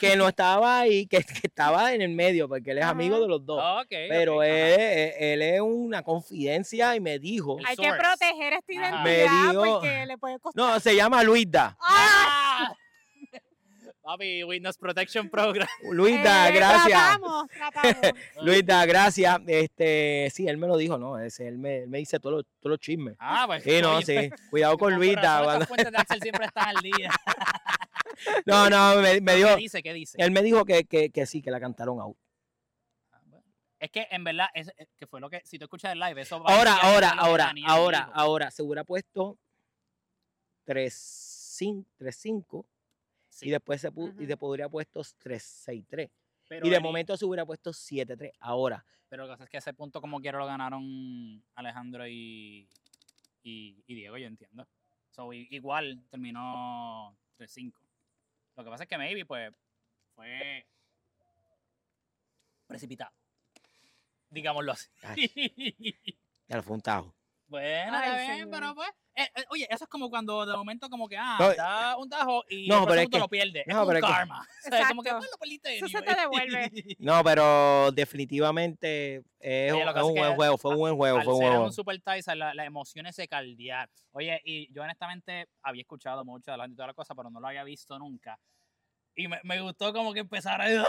que no estaba ahí, que, que estaba en el medio, porque él es amigo de los dos. Pero él, él- él es una confidencia y me dijo. El Hay que proteger esta. Me identidad dijo- porque le puede costar. No, se llama Luisda. ¡Ah! Papi, Witness Protection Program. Luisda, Eh, gracias. Tratamos, tratamos. Luisda, gracias. Este, sí, él me lo dijo, no, él, me, él me dice todos los, todos los chismes. Ah, pues. Sí, no, sí. Cuidado con Luisda. cuando- de Axel siempre están al día. No, no, me, me dijo, ¿Qué dice? ¿Qué dice? él me dijo que, que, que sí, que la cantaron out. Ah. Es que en verdad, es, es- que fue lo que, si tú escuchas el live, eso va Ahora, a ahora, ahora, ahora, ahora, se hubiera puesto 3-5 Sí, y después se pu- y Ujú. después hubiera puesto 3-6-3. pero Y de momento se hubiera puesto 7-3. Ahora, Pero lo que pasa es que ese punto, como quiera, lo ganaron Alejandro y, y, y Diego, yo entiendo. So, igual terminó 3-5. Lo que pasa es que maybe, pues, fue precipitado. Digámoslo así. ya lo fue un tajo. Bueno, Ay, está bien, pero pues. eh, eh, oye, eso es como cuando de momento, como que, ah, No, da un tajo y no, pero es tú que- lo pierdes. no, es pero un es que- karma. que, Exacto. pues, lo perdiste Eso se te devuelve. No, pero definitivamente es, un buen que juego, fue un buen juego, Al fue un ser buen juego. un super Tyson, la- las emociones se caldearon. Oye, y yo honestamente había escuchado mucho de la y toda la cosa, pero no lo había visto nunca. Y me, me gustó como que empezara. ¡Oh, viene,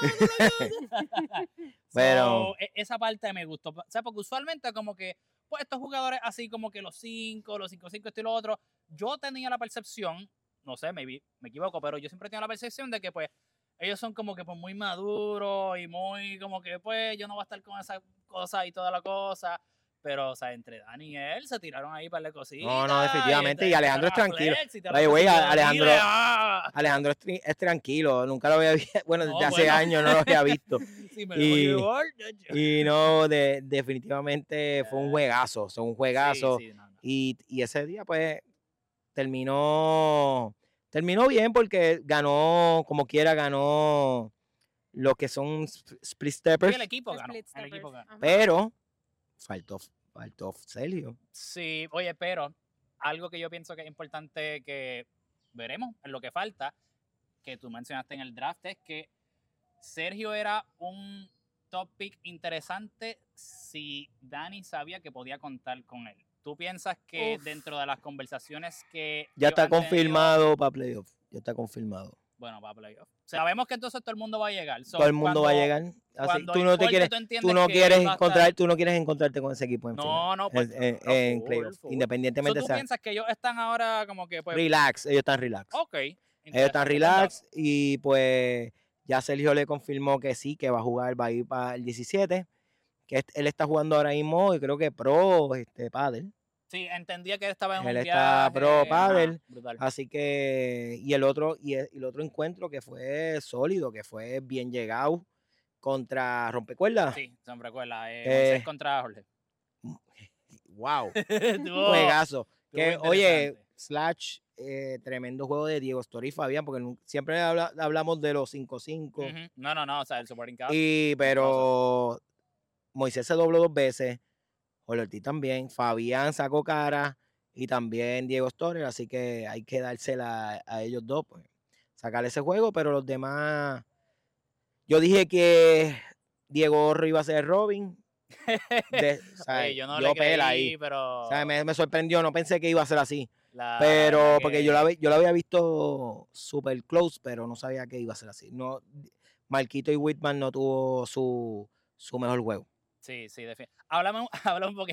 cabrón! Pero- So, e- esa parte me gustó. O sea, porque usualmente como que, pues estos jugadores así como que los 5, los 5-5, esto y lo otro, yo tenía la percepción, no sé, maybe, me equivoco, pero yo siempre tenía la percepción de que pues ellos son como que pues muy maduros y muy como que pues yo no voy a estar con esa cosa y toda la cosa. Pero, o sea, entre Dani y él se tiraron ahí para la cosita. No, no, definitivamente, y Alejandro es tranquilo. Way, Alejandro-. Alejandro es, es tranquilo, nunca lo había visto, bueno, No, desde hace bueno. años no lo había visto. Sí, me y- lo voy a llevar, ya, Y no, de, definitivamente fue un Eh, juegazo, fue un ya. juegazo. Sí, sí, no, no. Y, y ese día, pues, terminó, terminó bien porque ganó, como quiera, ganó lo que son sp- split steppers, el equipo ganó. Split El equipo ganó. Pero faltó, faltó Sergio. Sí, oye, pero algo que yo pienso que es importante que veremos en lo que falta, que tú mencionaste en el draft, es que Sergio era un top pick interesante si Dani sabía que podía contar con él. ¿Tú piensas que Uf. dentro de las conversaciones que... Ya está han tenido- confirmado para playoff, ya está confirmado. Bueno, para playoff. Sabemos que entonces todo el mundo va a llegar. So, Todo el mundo va a llegar. Así, tú no te quieres, tú no quieres va encontrar, tú no quieres encontrarte con ese equipo en No, no, pues, en, en- claro, en full, full. So, independientemente ¿Tú piensas que ellos están ahora como que... Pues, relax, ellos están relax. ok. Ellos están relax y pues ya Sergio le confirmó que sí, que va a jugar, va a ir para el 17, que él está jugando ahora mismo y creo que pro este padre. Sí, entendía que él estaba en Él un está viaje, pro pádel. Así que y el otro y el, y el otro encuentro que fue sólido, que fue bien llegado contra Rompecuerdas. Sí, recuerda. Eh, Eh, Moisés contra Jorge. Wow, juegazo. Que, oye. Slash, eh, tremendo juego de Diego Story y Fabián, porque siempre habla- hablamos de los 5-5. Ujú. No, no, no, o sea, el supporting cast. Y, pero Moisés se dobló dos veces, Ortiz también, Fabián sacó cara y también Diego Storer, así que hay que dársela a ellos dos, pues, sacar ese juego, pero los demás, yo dije que Diego Orro iba a ser Robin, de- yo no yo le creí, ahí. pero... O sea, me, me sorprendió, no pensé que iba a ser así. la- Pero, porque que- yo la, yo la había visto super close, pero no sabía que iba a ser así. No, Marquito y Whitman no tuvo su, su mejor juego. Sí, sí, definitivamente. Háblame, habla un poco,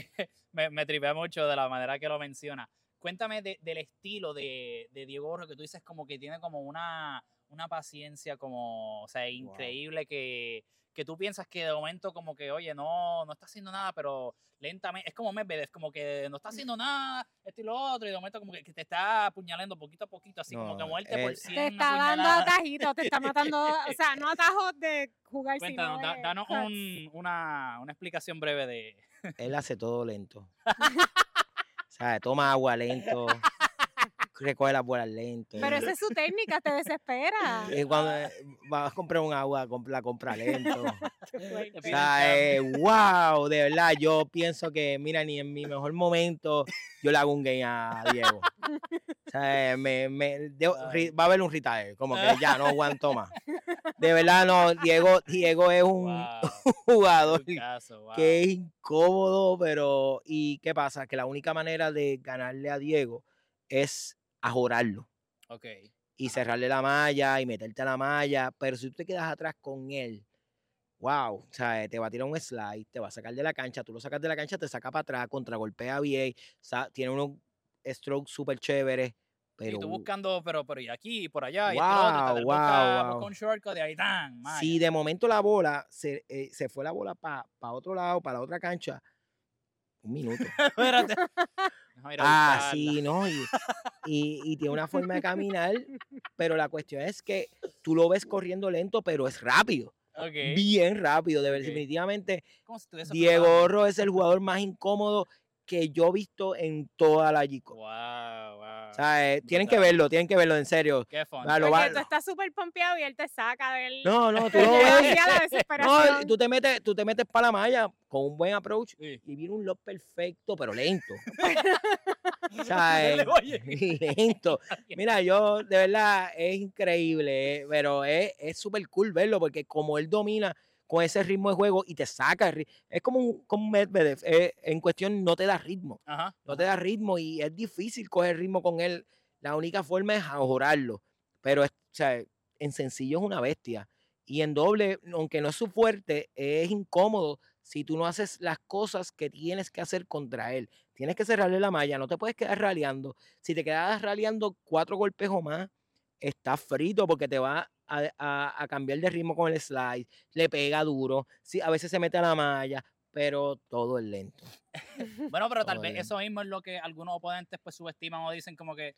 me, me tripea mucho de la manera que lo menciona. Cuéntame de- del estilo de, de Diego Orro, que tú dices como que tiene como una, una paciencia como, o sea, increíble que, que tú piensas que de momento como que, oye, no, no está haciendo nada, pero lentamente, es como Medvedev, como que no está haciendo nada, esto y lo otro, y de momento como que, que te está apuñalando poquito a poquito, así como que No, muerte por 100 Te está dando apuñaladas. atajitos, te está matando, o sea, no atajos de jugar, Cuéntanos, sino da- de danos cuts. un- una, una explicación breve de... Él hace todo lento. o sea, toma agua lento. Recoge las bolas lento. Pero esa es su técnica, te desespera. Y cuando eh, vas a comprar un agua, la compra lento. O sea, eh, wow, de verdad, yo pienso que, mira, ni en mi mejor momento yo le hago un game a Diego. O sea, eh, me, va a haber un retire, como que ya no aguanto más. De verdad, no, Diego, Diego es un Wow, jugador un caso, wow. que es incómodo, pero ¿y qué pasa? Que la única manera de ganarle a Diego es ajorarlo Ok. y cerrarle la malla y meterte a la malla, pero si tú te quedas atrás con él, wow, o sea, te va a tirar un slide, te va a sacar de la cancha, tú lo sacas de la cancha, te saca para atrás, contragolpea bien, tiene unos strokes súper chéveres, pero y tú buscando, pero, pero y aquí, y por allá, y esto y otro, Wow, wow, busca, wow. un shortcut de ahí, tan, si de momento la bola, se, eh, se fue la bola para otro lado, para la otra cancha, un minuto. Espérate. A Ah, sí, ¿no? Y, y, y tiene una forma de caminar, pero la cuestión es que tú lo ves corriendo lento, pero es rápido, bien rápido. De ver- definitivamente, si Diego. Orro es el jugador más incómodo que yo he visto en toda la Gico. Wow. O sea, eh, tienen que verlo, tienen que verlo, en serio. Qué fun. Porque va- tú estás súper pompeado y él te saca del... No, no, tú lo ves. No, tú te metes, tú te metes para la malla con un buen approach Sí. y viene un lock perfecto, pero lento. o sea, eh, lento. Mira, yo, de verdad, es increíble, eh, pero es es súper cool verlo porque como él domina con ese ritmo de juego y te saca, el es como un, como Medvedev, eh, en cuestión no te da ritmo, Ajá. no te da ritmo y es difícil coger ritmo con él. La única forma es ajorarlo, pero es, o sea, en sencillo es una bestia. Y en doble, aunque no es su fuerte, es incómodo si tú no haces las cosas que tienes que hacer contra él. Tienes que cerrarle la malla, no te puedes quedar raleando. Si te quedas raleando cuatro golpes o más, estás frito porque te va a, a- a cambiar de ritmo con el slide, le pega duro, sí, a veces se mete a la malla, pero todo es lento. Bueno, pero tal vez eso mismo es lo que algunos oponentes pues subestiman o dicen como que,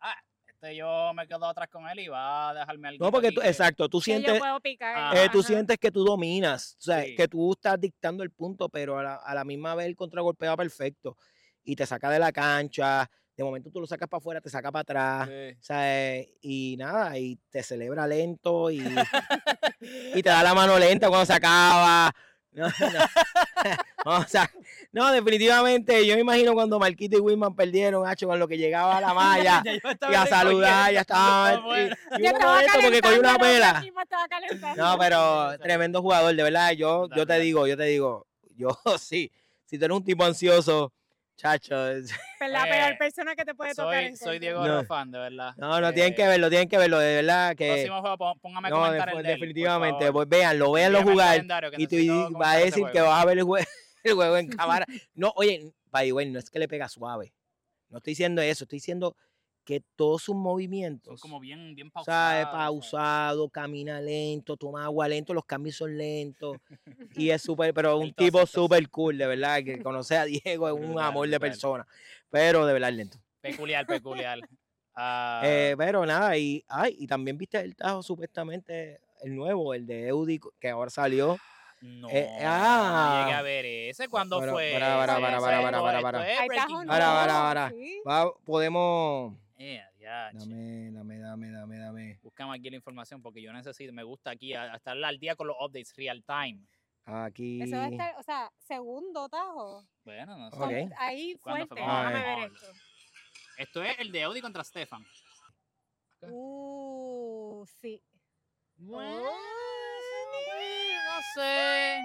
ah, este yo me quedo atrás con él y va a dejarme algo. No, porque tú, exacto, tú Que yo sientes, puedo picar. Ah, eh, tú ajá. sientes que tú dominas, o sea, Sí. que tú estás dictando el punto, pero a la, a la misma vez el contragolpea perfecto y te saca de la cancha, de momento tú lo sacas para afuera, te saca para atrás, Sí. o sea, eh, y nada, y te celebra lento y, y te da la mano lenta cuando se acaba. No, no. O sea, no, definitivamente, yo me imagino cuando Marquito y Wilman perdieron, hacho, con lo que llegaba a la malla y a saludar, ya estaba. Y- y estaba molesto porque cogió una pela. No, pero tremendo jugador, de verdad. Yo, yo te digo, yo te digo, yo sí. Si tú eres un tipo ansioso, chacho. es- Pues la Eh, peor persona que te puede tocar. Soy. Diego No. Oro fan, de verdad. No, no, tienen Eh, que verlo, tienen que verlo, de verdad que. Próximo juego, póngame a No, comentar el definitivamente, pues véanlo, véanlo jugar. Y tú vas a decir que vas a ver el juego en cámara. No, oye, by the way, no es que le pega suave. No estoy diciendo eso, estoy diciendo que todos sus Son movimientos. como bien, bien O pausados. sea, es ¿sabes? pausado, camina lento, toma agua lento, los cambios son lentos. Y es súper, pero un tipo súper cool, de verdad, que conocer a Diego es un Brutal, amor de brutal. persona. Pero de verdad es lento. Peculiar, peculiar. Ah, Eh, pero nada, y, ay, y también viste el tajo supuestamente, el nuevo, el de Eudi, que ahora salió. no, eh, no llegué ah. a ver ese. ¿Cuándo Para, fue? para, para, para, para, para, para, para. Para, para, para. Eh, adiache. Dame, dame, dame, dame, dame. Buscamos aquí la información porque yo necesito, me gusta aquí a- a estar al día con los updates real time. Aquí. Eso debe estar, o sea, segundo tajo. Bueno, no sé. Ok. Con- Ahí ¿Cuándo fuerte. fue? Vamos a Déjame ver. ver esto. Esto es el de Audi contra Stefan. Uh, sí. Bueno, no sé.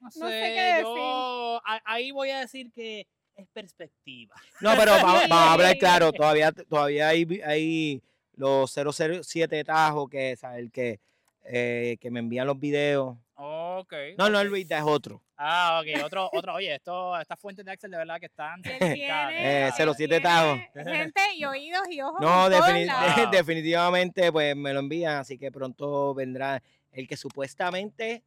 No sé. No sé qué yo a- ahí voy a decir que es perspectiva. No, pero vamos, vamos a hablar claro, todavía, todavía hay, hay los 007 tajos que. El que, eh, que me envían los videos. Ok. No, no, el Luis es otro. Ah, ok. Otro, otro, oye, esto, estas fuentes de Axel de verdad que están. Eh, ¿verdad? se los él siete tiene tajos. Gente y oídos y ojos. No, defini- definitivamente, pues me lo envían, así que pronto vendrá el que supuestamente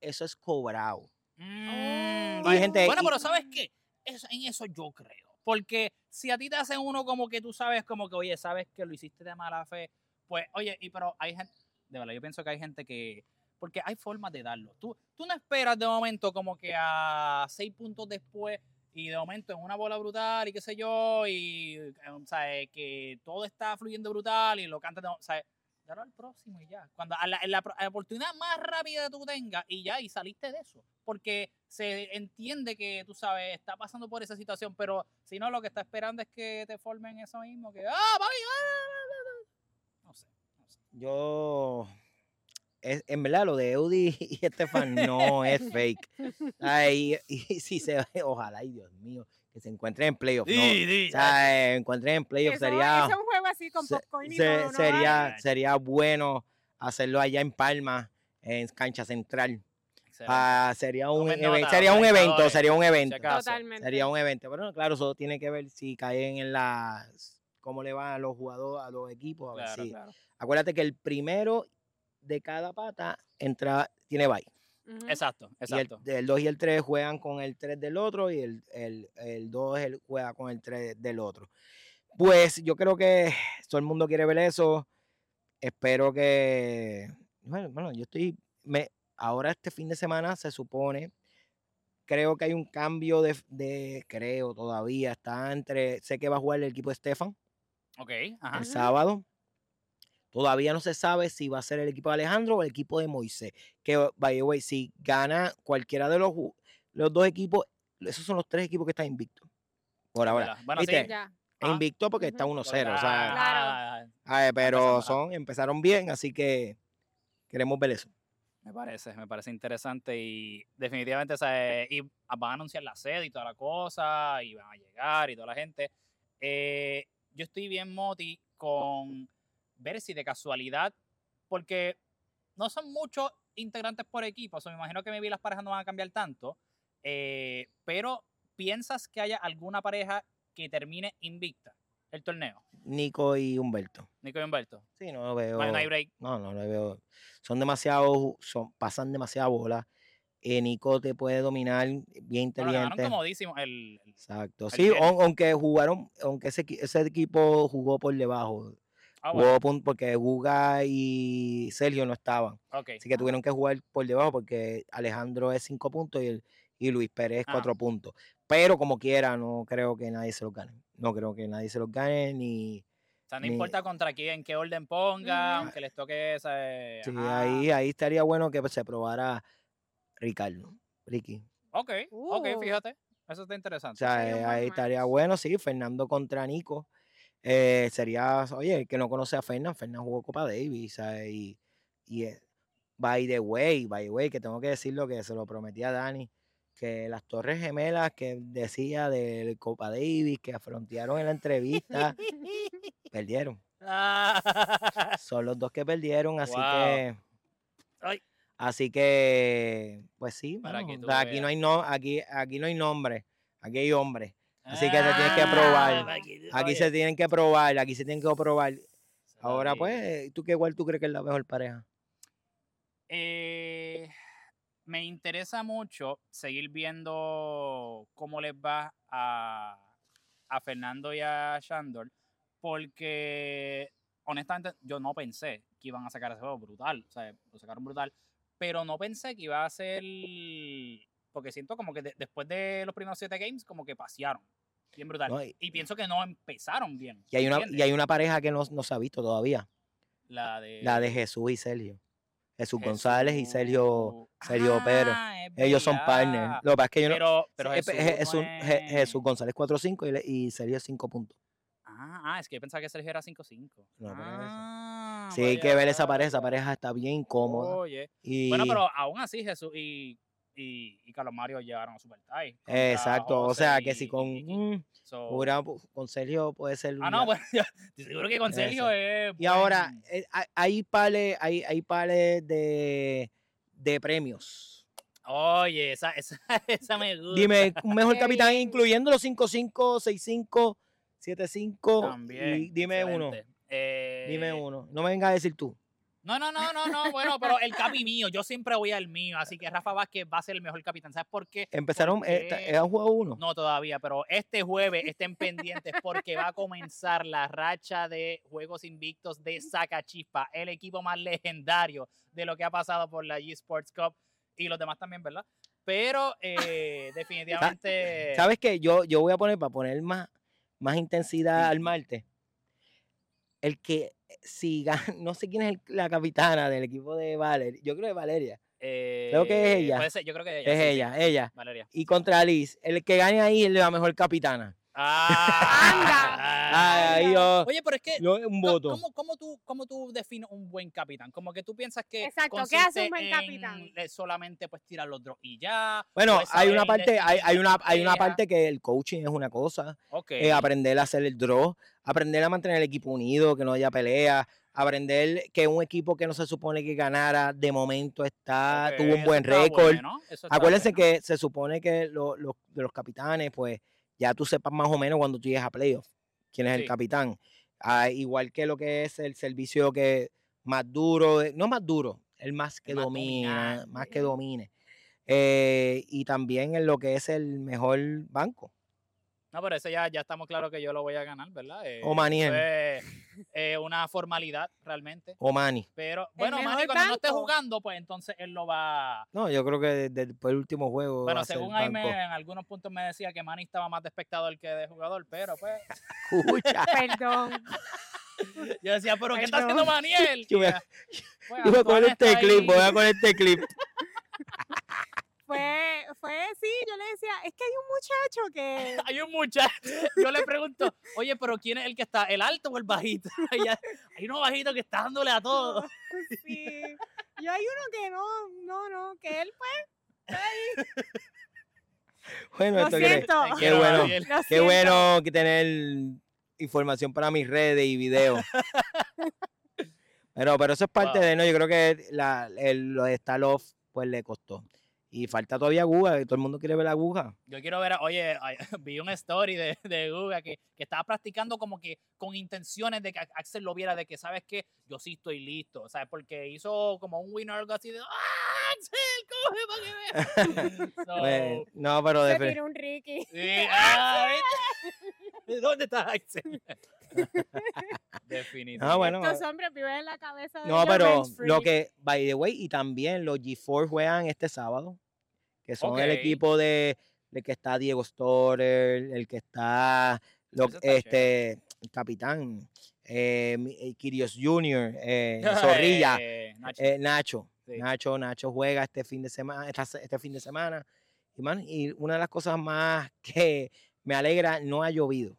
eso es cobrado. Mm, Oh. bueno, Y gente- bueno, y- pero ¿sabes qué? Eso, en eso yo creo. Porque si a ti te hacen uno como que tú sabes, como que, oye, sabes que lo hiciste de mala fe, pues, oye, y pero hay gente, de verdad, yo pienso que hay gente que, porque hay formas de darlo. Tú, tú no esperas de momento como que a seis puntos después y de momento en una bola brutal y qué sé yo, y, eh, ¿sabes? Que todo está fluyendo brutal y lo cantas, ¿sabes? Dalo al próximo y ya. Cuando a la, en la a la oportunidad más rápida que tú tengas y ya, y saliste de eso. Porque se entiende que, tú sabes, está pasando por esa situación, pero si no, lo que está esperando es que te formen eso mismo, que, ah, papi, ah, ah, ah, ah". No sé, no sé. Yo, es, en verdad, lo de Eudi y Estefan no es fake. Ay, y, si se ve, ojalá, ay Dios mío, que se encuentren en playoffs. no. O sea, eh, encuentren en playoffs sería, un juego así con se- popcorn y se- todo, ¿no? sería, sería bueno hacerlo allá en Palma, en cancha central. Ah, sería un, Tomen even- nota, sería un evento, sería un evento. Totalmente. Sería un evento. Pero no, claro, eso tiene que ver si caen en las. cómo le van a los jugadores, a los equipos. A ver Claro, si- claro. Acuérdate que el primero de cada pata entra, tiene bye. Ujú. Exacto, Y el, exacto. el 2 y el 3 juegan con el 3 del otro y el, el, el 2 el- juega con el 3 del otro. Pues yo creo que todo el mundo quiere ver eso. Espero que. Bueno, bueno, yo estoy. Me, ahora este fin de semana se supone. Creo que hay un cambio de, de- Creo todavía. Está entre. Sé que va a jugar el equipo de Stefan Ok, ajá. el Ujú. sábado. Todavía no se sabe si va a ser el equipo de Alejandro o el equipo de Moisés. Que, by the way, si gana cualquiera de los, los dos equipos, esos son los tres equipos que están invictos. Por ahora. Bueno, sí. ¿Viste? Ya. Ah. Invicto porque está Ujú. 1-0. o sea, Claro. ay, pero empezando, ajá. son, empezaron bien, así que queremos ver eso. Me parece, me parece interesante y definitivamente sea, eh, y van a anunciar la sede y toda la cosa y van a llegar y toda la gente. Eh, yo estoy bien moti con ver si de casualidad, porque no son muchos integrantes por equipo, o sea, me imagino que maybe las parejas no van a cambiar tanto, eh, pero ¿piensas que haya alguna pareja que termine invicta el torneo? Nico y Humberto. Nico y Humberto. Sí, no lo veo. No hay break. No, no lo veo. Son demasiado, son, pasan demasiada bola. Eh, Nico te puede dominar, bien Bueno, inteligente. comodísimo el, el- Exacto. el Sí, aunque jugaron, aunque ese, equi- ese equipo jugó por debajo. ah, bueno, Jugó porque Guga y Sergio no estaban. ok. Así que tuvieron que jugar por debajo porque Alejandro es cinco puntos y, el, y Luis Pérez es Ah. cuatro puntos. Pero como quiera, no creo que nadie se los gane. No creo que nadie se los gane ni. O sea, no Ni- importa contra quién, en qué orden ponga, aunque les toque esa. Sí, ajá. ahí, ahí estaría bueno que se probara Ricardo. Ricky. Ok, ok, Uh. fíjate. Eso está O interesante. sea, sería un eh, ahí estaría bueno, sí, Fernando contra Nico. Eh, sería, oye, el que no conoce a Fernán, Fernán jugó Copa Davis, ¿sabes? Y, y eh, by the way, by the way, que tengo que decirlo que se lo prometí a Dani, que las torres gemelas que decía del Copa Davis, que frontearon en la entrevista, perdieron. Ah, Son los dos que perdieron, así Wow. que... Ay. Así que, pues sí, Para que aquí veas. no hay no, aquí, aquí no hay nombre, aquí hay hombres. Así que se tiene que probar. que tú- Aquí oye, se tienen que probar, aquí se tienen que probar. Ahora, pues, ¿tú qué cuál tú crees que es la mejor pareja? Eh, me interesa mucho seguir viendo cómo les va a, a Fernando y a Shandor, porque honestamente yo no pensé que iban a sacar ese juego brutal, o sea, lo sacaron brutal, pero no pensé que iba a ser, porque siento como que de- después de los primeros siete games, como que pasearon, bien brutal. ¿no? Y, Y pienso que no empezaron bien. y hay una, y hay una pareja que no, no se ha visto todavía, La de, la de Jesús y Sergio. Jesús González y Sergio, Sergio. Ah, Ellos son partners. Lo que pasa es que yo no... Pero, pero sí, Jesús, Je- Je- no Jesús, Je- es- Jesús González 4-5 y, y Sergio 5 puntos. Ah, ah, es que yo pensaba que Sergio era 5-5. No, ah, Sí, hay que ver esa pareja, esa pareja está bien incómoda. Oye. Y, Bueno, pero aún así Jesús y, y, y Carlos Mario llegaron a Super Tie. Exacto, o sea y- que si con, y- y- so- hubiera- con Sergio puede ser... ah, una- no, pues yo estoy seguro que con Sergio es. Y ahora, buen- eh, hay- hay pares, hay, hay pares de, de premios. Oye, esa, esa, esa me gusta. Dime, un mejor capitán incluyendo los 5-5, 6-5, 7-5. También. y Dime uno. excelente. Eh, Dime uno. No me vengas a decir tú. No, no, no, no, no. Bueno, pero el capi mío, yo siempre voy al mío, así que Rafa Vázquez va a ser el mejor capitán. ¿Sabes por qué? Empezaron, ta- ¿han jugado uno? No todavía, pero este jueves estén pendientes porque va a comenzar la racha de juegos invictos de Sacachispa, el equipo más legendario de lo que ha pasado por la G Sports Cup y los demás también, ¿verdad? Pero eh, definitivamente. ¿Sabes qué? Yo, yo voy a poner, para poner más, más intensidad al martes, el que si gana, no sé quién es el- la capitana del equipo de Valeria, yo creo que Valeria, creo que es eh, ella. puede ser, yo creo que es ella. es sí, sí, ella, ella. Valeria. Y contra Liz, el que gane ahí es la mejor capitana. Ah, Ay, yo, Oye, pero es que. yo un voto. ¿Cómo, cómo tú, ¿Cómo tú defines un buen capitán? Como que tú piensas que. Exacto, ¿qué hace un buen capitán? en, solamente pues tirar los drops y ya. Bueno, pues, hay una parte, hay, hay una, hay una parte que el coaching es una cosa, Ok. eh, aprender a hacer el draw, aprender a mantener el equipo unido, que no haya pelea, aprender que un equipo que no se supone que ganara, de momento está, tuvo un buen récord. bueno, Acuérdense bueno. que se supone que lo- lo- de los capitanes, pues ya tú sepas más o menos cuando tú llegues a playoff quién es Sí. el capitán. Ah, igual que lo que es el servicio que más duro, no más duro, el más que El más domina, dominante. más que domine. Eh, y también en lo que es el mejor banco. No, pero ese ya, ya estamos claros que yo lo voy a ganar, ¿verdad? Eh, O Maniel. eso es, eh, una formalidad realmente. O Manny. Pero bueno, Manny, cuando no esté banco. jugando, pues entonces él lo va. No, yo creo que desde después del último juego. Bueno, según Jaime, banco. en algunos puntos me decía que Manny estaba más de espectador que de jugador, pero pues. Escucha, Perdón. Yo decía, ¿pero qué está haciendo Maniel? Yo voy a- pues, yo voy a poner este está clip, ahí. voy a poner este clip. Fue, fue, sí, yo le decía, es que hay un muchacho que... Hay un muchacho, yo le pregunto, oye, pero ¿quién es el que está, el alto o el bajito? Hay uno bajito que está dándole a todo. Sí. Yo hay uno que no, no, no, que él pues, está ahí. Bueno, Lo esto. Te Qué bueno. Lo Qué siento. bueno que tener información para mis redes y videos. pero, pero eso es parte Wow. de, ¿no? Yo creo que la, el, lo de Star Off, pues le costó. Y falta todavía aguja, que todo el mundo quiere ver la aguja. Yo quiero ver, a- oye, vi un story de, de Guga que, que estaba practicando como que con intenciones de que Axel lo viera, de que, ¿sabes qué? Yo sí estoy listo, ¿sabes? Porque hizo como un winner algo así de, ¡ah, Axel, coge para que veas! Pues, So, no, pero Se de, tiró un Ricky. sí, ah. ¿Dónde está Axel? Definitivamente. Ah, bueno. Estos hombres viven en la cabeza de No, pero lo que, by the way, y también los G4 juegan este sábado, que son el equipo de, de que está Diego Storer, el que está, lo- está este, el capitán, eh, eh, Kirios Jr., eh, Zorrilla, Eh, Nacho. eh, Nacho. Sí. Nacho, Nacho juega este fin de semana, este fin de semana. Y, man, y una de las cosas más que me alegra, no ha llovido.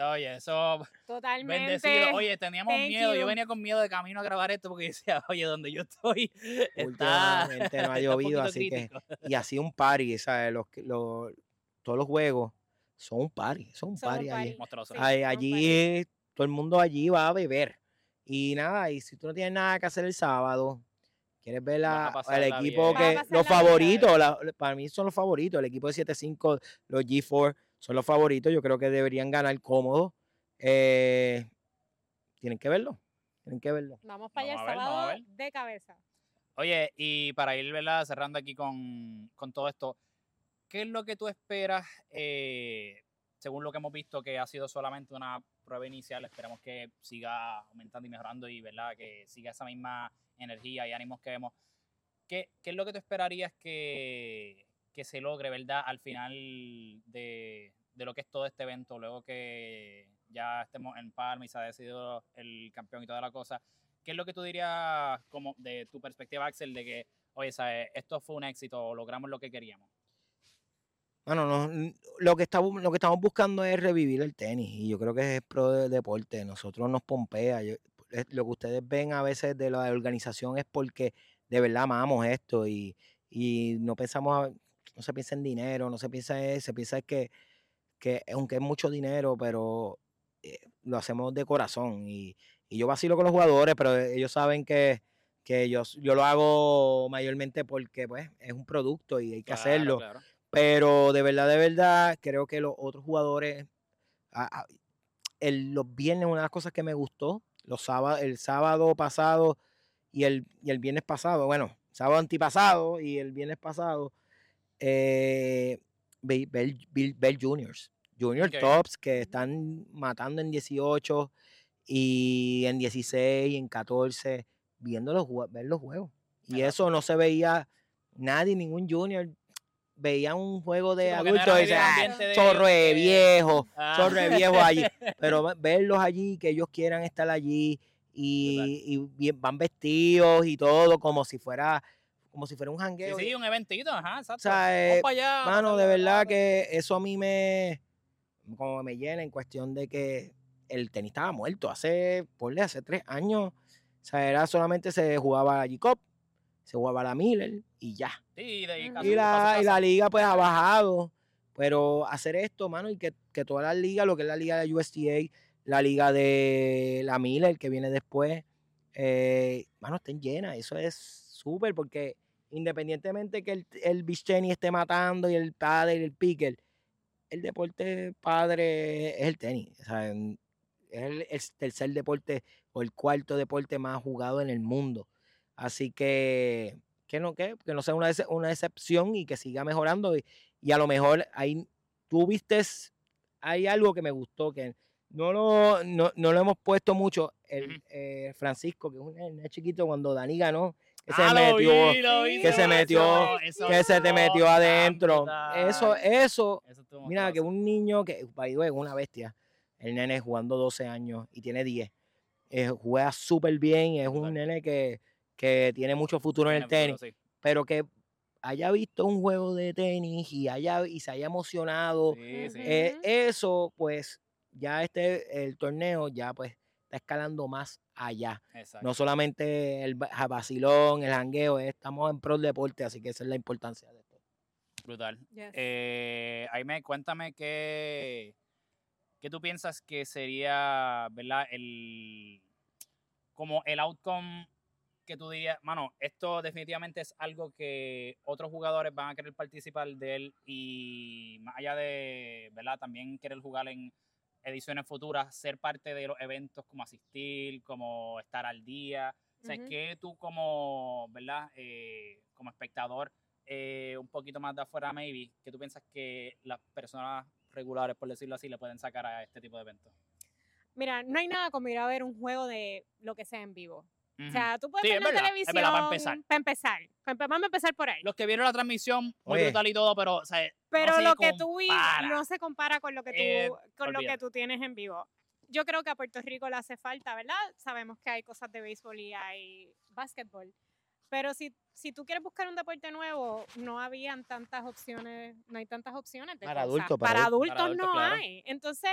Oye, eso Totalmente. bendecido. Oye, teníamos Thank miedo. you. Yo venía con miedo de camino a grabar esto porque decía, oye, donde yo estoy está. Últimamente no ha está llovido, así que crítico. y así un party, ¿sabes? Los, que- los, todos los juegos son un party, son un Son party allí. party. Monstruoso. Sí. Ay, allí, todo el mundo allí va a beber. Y nada, y si tú no tienes nada que hacer el sábado, quieres ver la- el equipo bien. Que, los favoritos, la- para mí son los favoritos, el equipo de 7-5, los G4 son los favoritos, yo creo que deberían ganar cómodos. Eh, tienen que verlo, tienen que verlo. Vamos para allá el sábado ver. de cabeza. Oye, y para ir ¿verdad? cerrando aquí con, con todo esto, ¿qué es lo que tú esperas, eh, según lo que hemos visto, que ha sido solamente una prueba inicial? Esperemos que siga aumentando y mejorando y ¿verdad? que siga esa misma energía y ánimos que vemos. ¿Qué, qué es lo que tú esperarías que, que se logre, verdad, al final de, de lo que es todo este evento, luego que ya estemos en Palma y se ha decidido el campeón y toda la cosa? ¿Qué es lo que tú dirías como de tu perspectiva, Axel, de que, oye, ¿sabes? esto fue un éxito, o logramos lo que queríamos? Bueno, no, lo, que estamos, lo que estamos buscando es revivir el tenis y yo creo que es pro de deporte. Nosotros nos pompea. yo- lo que ustedes ven a veces de la organización es porque de verdad amamos esto y, y no pensamos, no se piensa en dinero, no se piensa en se piensa que, que aunque es mucho dinero, pero eh, lo hacemos de corazón y, y yo vacilo con los jugadores, pero ellos saben que que yo, yo lo hago mayormente porque pues es un producto y hay que Claro, hacerlo. claro. Pero de verdad, de verdad, creo que los otros jugadores, a- a- el- los viernes, una de las cosas que me gustó, los sábados, el sábado pasado y el, y el viernes pasado, bueno, sábado antipasado y el viernes pasado, eh, ver juniors, junior tops que están matando en 18 y en 16 y en 14, viendo los, ver los juegos. Y eso no se veía nadie, ningún junior veía un juego de Sí, no adultos y dice, el "Ah, de- chorro de viejo, Ah. chorro de viejo allí. Pero ve- verlos allí, que ellos quieran estar allí y, y van vestidos y todo como si fuera como si fuera un jangueo. sí, un eventito, ajá, exacto. O sea, eh, allá, Mano, de a verdad que eso a mí me como me llena en cuestión de que el tenis estaba muerto hace, ponle, hace tres años. O sea, era solamente se jugaba la G-Cup, se jugaba la Miller y ya. Sí, de ahí Ujú. caso- Y la, caso- y la liga pues ha bajado. Pero hacer esto, mano, y que, que todas las ligas, lo que es la liga de USTA, la liga de la Miller que viene después, eh, mano, estén llenas. Eso es súper porque independientemente que el, el beach tenis esté matando y el padre y el picker, el deporte padre es el tenis. O sea, es el, el tercer deporte o el cuarto deporte más jugado en el mundo. Así que que no, que, que no sea una, una excepción y que siga mejorando. Y, y a lo mejor ahí tú vistes, hay algo que me gustó, que no lo, no, no lo hemos puesto mucho. El eh, Francisco, que es un nene chiquito, cuando Dani ganó, que Ah, se lo metió, vi, lo vi, que se metió- eso que se te metió adentro. Eso, eso, mira, que un niño que, by the way, es una bestia, el nene jugando 12 años y tiene 10, eh, juega súper bien, es un nene que, que tiene mucho futuro en el tenis futuro, sí. pero que haya visto un juego de tenis y haya y se haya emocionado, Sí, sí. eh, eso pues ya este el torneo ya pues está escalando más allá. Exacto. No solamente el vacilón, el jangueo, eh, estamos en pro del deporte, así que esa es la importancia de esto. Brutal. Yes. Eh, Aime, cuéntame qué, qué tú piensas que sería, ¿verdad? El, como el outcome que tú dirías, mano, esto definitivamente es algo que otros jugadores van a querer participar de él y más allá de, ¿verdad? También querer jugar en ediciones futuras, ser parte de los eventos como asistir, como estar al día. O sea, Ujú. que tú como, ¿verdad? Eh, como espectador, eh, un poquito más de afuera, maybe, que tú piensas que las personas regulares, por decirlo así, le pueden sacar a este tipo de eventos? Mira, no hay nada como ir a ver un juego de lo que sea en vivo. O Ujú. sea, tú puedes Sí, ver la televisión. verdad, para empezar. Para empezar. Vamos a empezar por ahí. Los que vieron la transmisión, muy Oye. brutal y todo, pero, o sea, Pero se lo que tú vi no se compara con lo que tú, Eh, con lo que tú tienes en vivo. Yo creo que a Puerto Rico le hace falta, ¿verdad? Sabemos que hay cosas de béisbol y hay básquetbol. Pero si, si tú quieres buscar un deporte nuevo, no habían tantas opciones, no hay tantas opciones de Para adultos, para para adultos. adultos, Para adultos, no claro. hay. Entonces,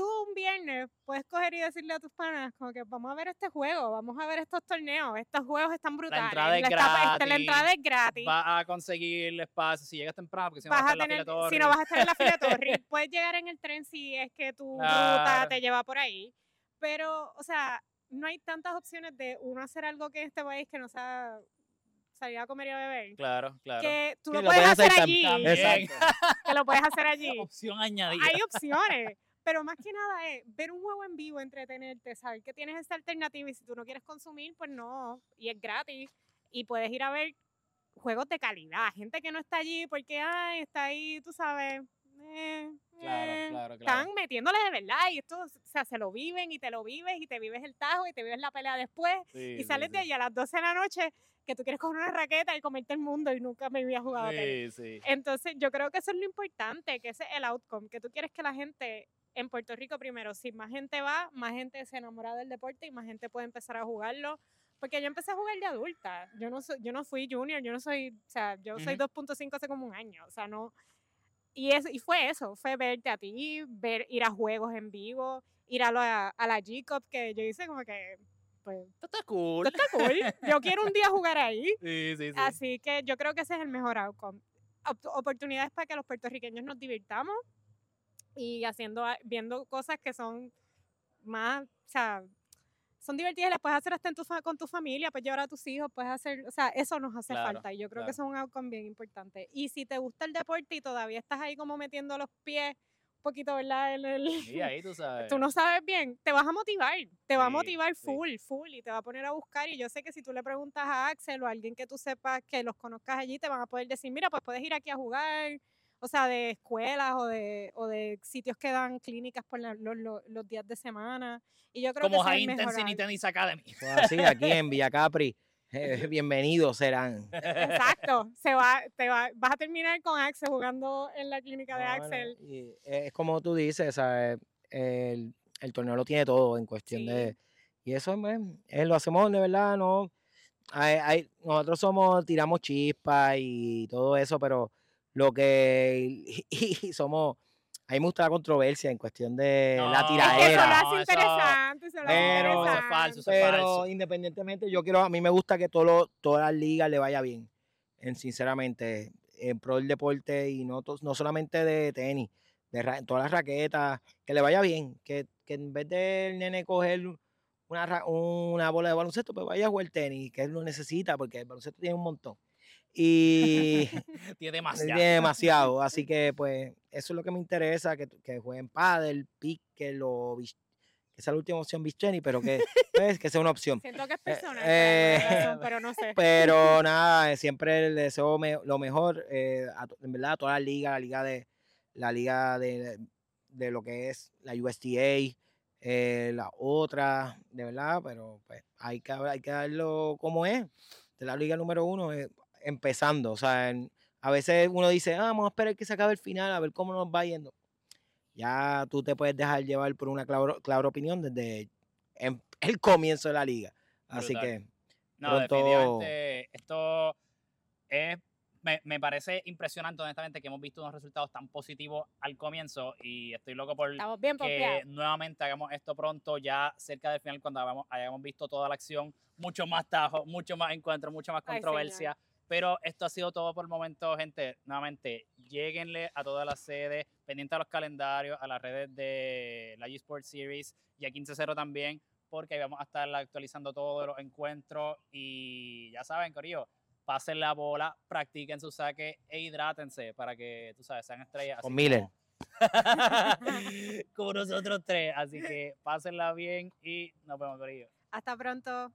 tú un viernes puedes coger y decirle a tus panas como que vamos a ver este juego, vamos a ver estos torneos, estos juegos están brutales. entrada es la, etapa- la gratis, entrada es gratis. vas a conseguir el espacio si llegas temprano, porque si no vas vas a estar en tener, la fila si no vas a estar en la fila de Torre, puedes llegar en el tren si es que tu ruta Claro. te lleva por ahí. Pero, o sea, no hay tantas opciones de uno hacer algo que en este país que no sea salir a comer y a beber. Claro, claro. Que tú Que lo lo puedes puedes hacer hacer allí. también. Exacto. Que lo puedes hacer allí. Opción añadida. Hay opciones. Pero más que nada es ver un juego en vivo, entretenerte, saber que tienes esa alternativa y si tú no quieres consumir, pues no. Y es gratis. Y puedes ir a ver juegos de calidad. Gente que no está allí porque, ay, está ahí, tú sabes. eh, Claro, eh, claro, claro. Están metiéndole de verdad y esto, o sea, se lo viven y te lo vives y te vives el tajo y te vives la pelea después Sí, y sales sí. de ahí a las 12 de la noche que tú quieres coger una raqueta y comerte el mundo y nunca me había jugado tenis. Sí, sí. Entonces, yo creo que eso es lo importante, que ese es el outcome, que tú quieres que la gente en Puerto Rico primero, si más gente va, más gente se enamora del deporte y más gente puede empezar a jugarlo. Porque yo empecé a jugar de adulta. Yo no soy, yo no fui junior, yo no soy, o sea, yo soy Ujú. 2.5 hace como un año, o sea, no y es, y fue eso, fue verte a ti, ver ir a juegos en vivo, ir a la, a la G-Cup que yo hice como que pues Esto está cool. esto está cool. Yo quiero un día jugar ahí. Sí, sí, sí. Así que yo creo que ese es el mejor outcome. Op- oportunidades para que los puertorriqueños nos divirtamos y haciendo, viendo cosas que son más, o sea, son divertidas las puedes hacer hasta en tu fa- con tu familia, puedes llevar a tus hijos, puedes hacer, o sea, eso nos hace Claro, falta y yo creo claro. que eso es un outcome bien importante. Y si te gusta el deporte y todavía estás ahí como metiendo los pies un poquito, ¿verdad? En el, Y ahí tú sabes. tú no sabes bien, te vas a motivar, te va a motivar sí. full, full y te va a poner a buscar y yo sé que si tú le preguntas a Axel o a alguien que tú sepas que los conozcas allí, te van a poder decir, mira, pues puedes ir aquí a jugar, o sea, de escuelas o de, o de sitios que dan clínicas por la- los, los- los días de semana y yo creo Como que High es Intensity. Tennis Academy. Eso es así, aquí en Villa Capri. eh, bienvenidos serán. Exacto, se va, te va, vas a terminar con Axel jugando en la clínica de no, Axel. y es como tú dices, ¿sabes? El, el torneo lo tiene todo en cuestión Sí. de... Y eso pues, eh, lo hacemos de verdad, ¿no? Hay, hay- nosotros somos, tiramos chispas y todo eso, pero lo que... Y, somos... A mí me gusta la controversia en cuestión de la No, Es que eso lo tiradera. hace No, eso- interesante, eso lo hace Pero- eso es falso, eso es Pero falso. independientemente, yo quiero, a mí me gusta que todo todas las ligas le vaya bien, en, sinceramente, en pro del deporte y no, to- no solamente de tenis, de ra- todas las raquetas, que le vaya bien, que, que en vez del nene coger una, ra- una bola de baloncesto, pues vaya a jugar tenis, que él lo necesita, porque el baloncesto tiene un montón. Y Tiene tiene demasiado. así que pues eso es lo que me interesa, que, que jueguen pádel, pique, o beach- que sea la última opción beach tenis, pero que, pues, que sea una opción. Siento que es Eh, personal, eh, razón, pero no sé. Pero nada, eh, siempre le deseo me- lo mejor, eh, a en verdad, a toda la liga, la liga de la liga de, de lo que es la USTA, eh, la otra, de verdad, pero pues hay que, hay que darlo como es, de la liga número uno, eh, empezando, o sea, en- a veces uno dice, ah, vamos a esperar que se acabe el final, a ver cómo nos va yendo. Ya tú te puedes dejar llevar por una clara, clara opinión desde em- el comienzo de la liga. Así Brutal. que No, pronto- definitivamente esto es, me, me parece impresionante, honestamente, que hemos visto unos resultados tan positivos al comienzo y estoy loco por bien que pompeados. nuevamente hagamos esto pronto, ya cerca del final, cuando hayamos, hayamos visto toda la acción, mucho más tajo, mucho más encuentro, mucha más Ay, controversia. Pero esto ha sido todo por el momento, gente. Nuevamente, lleguenle a todas las sedes, pendiente a los calendarios, a las redes de la eSports Series y a 15-0 también, porque ahí vamos a estar actualizando todos los encuentros. Y ya saben, Corillo, pasen la bola, practiquen su saque e hidrátense para que, tú sabes, sean estrellas. así Con Miller. Como, como nosotros tres. Así que pásenla bien y nos vemos, Corillo. Hasta pronto.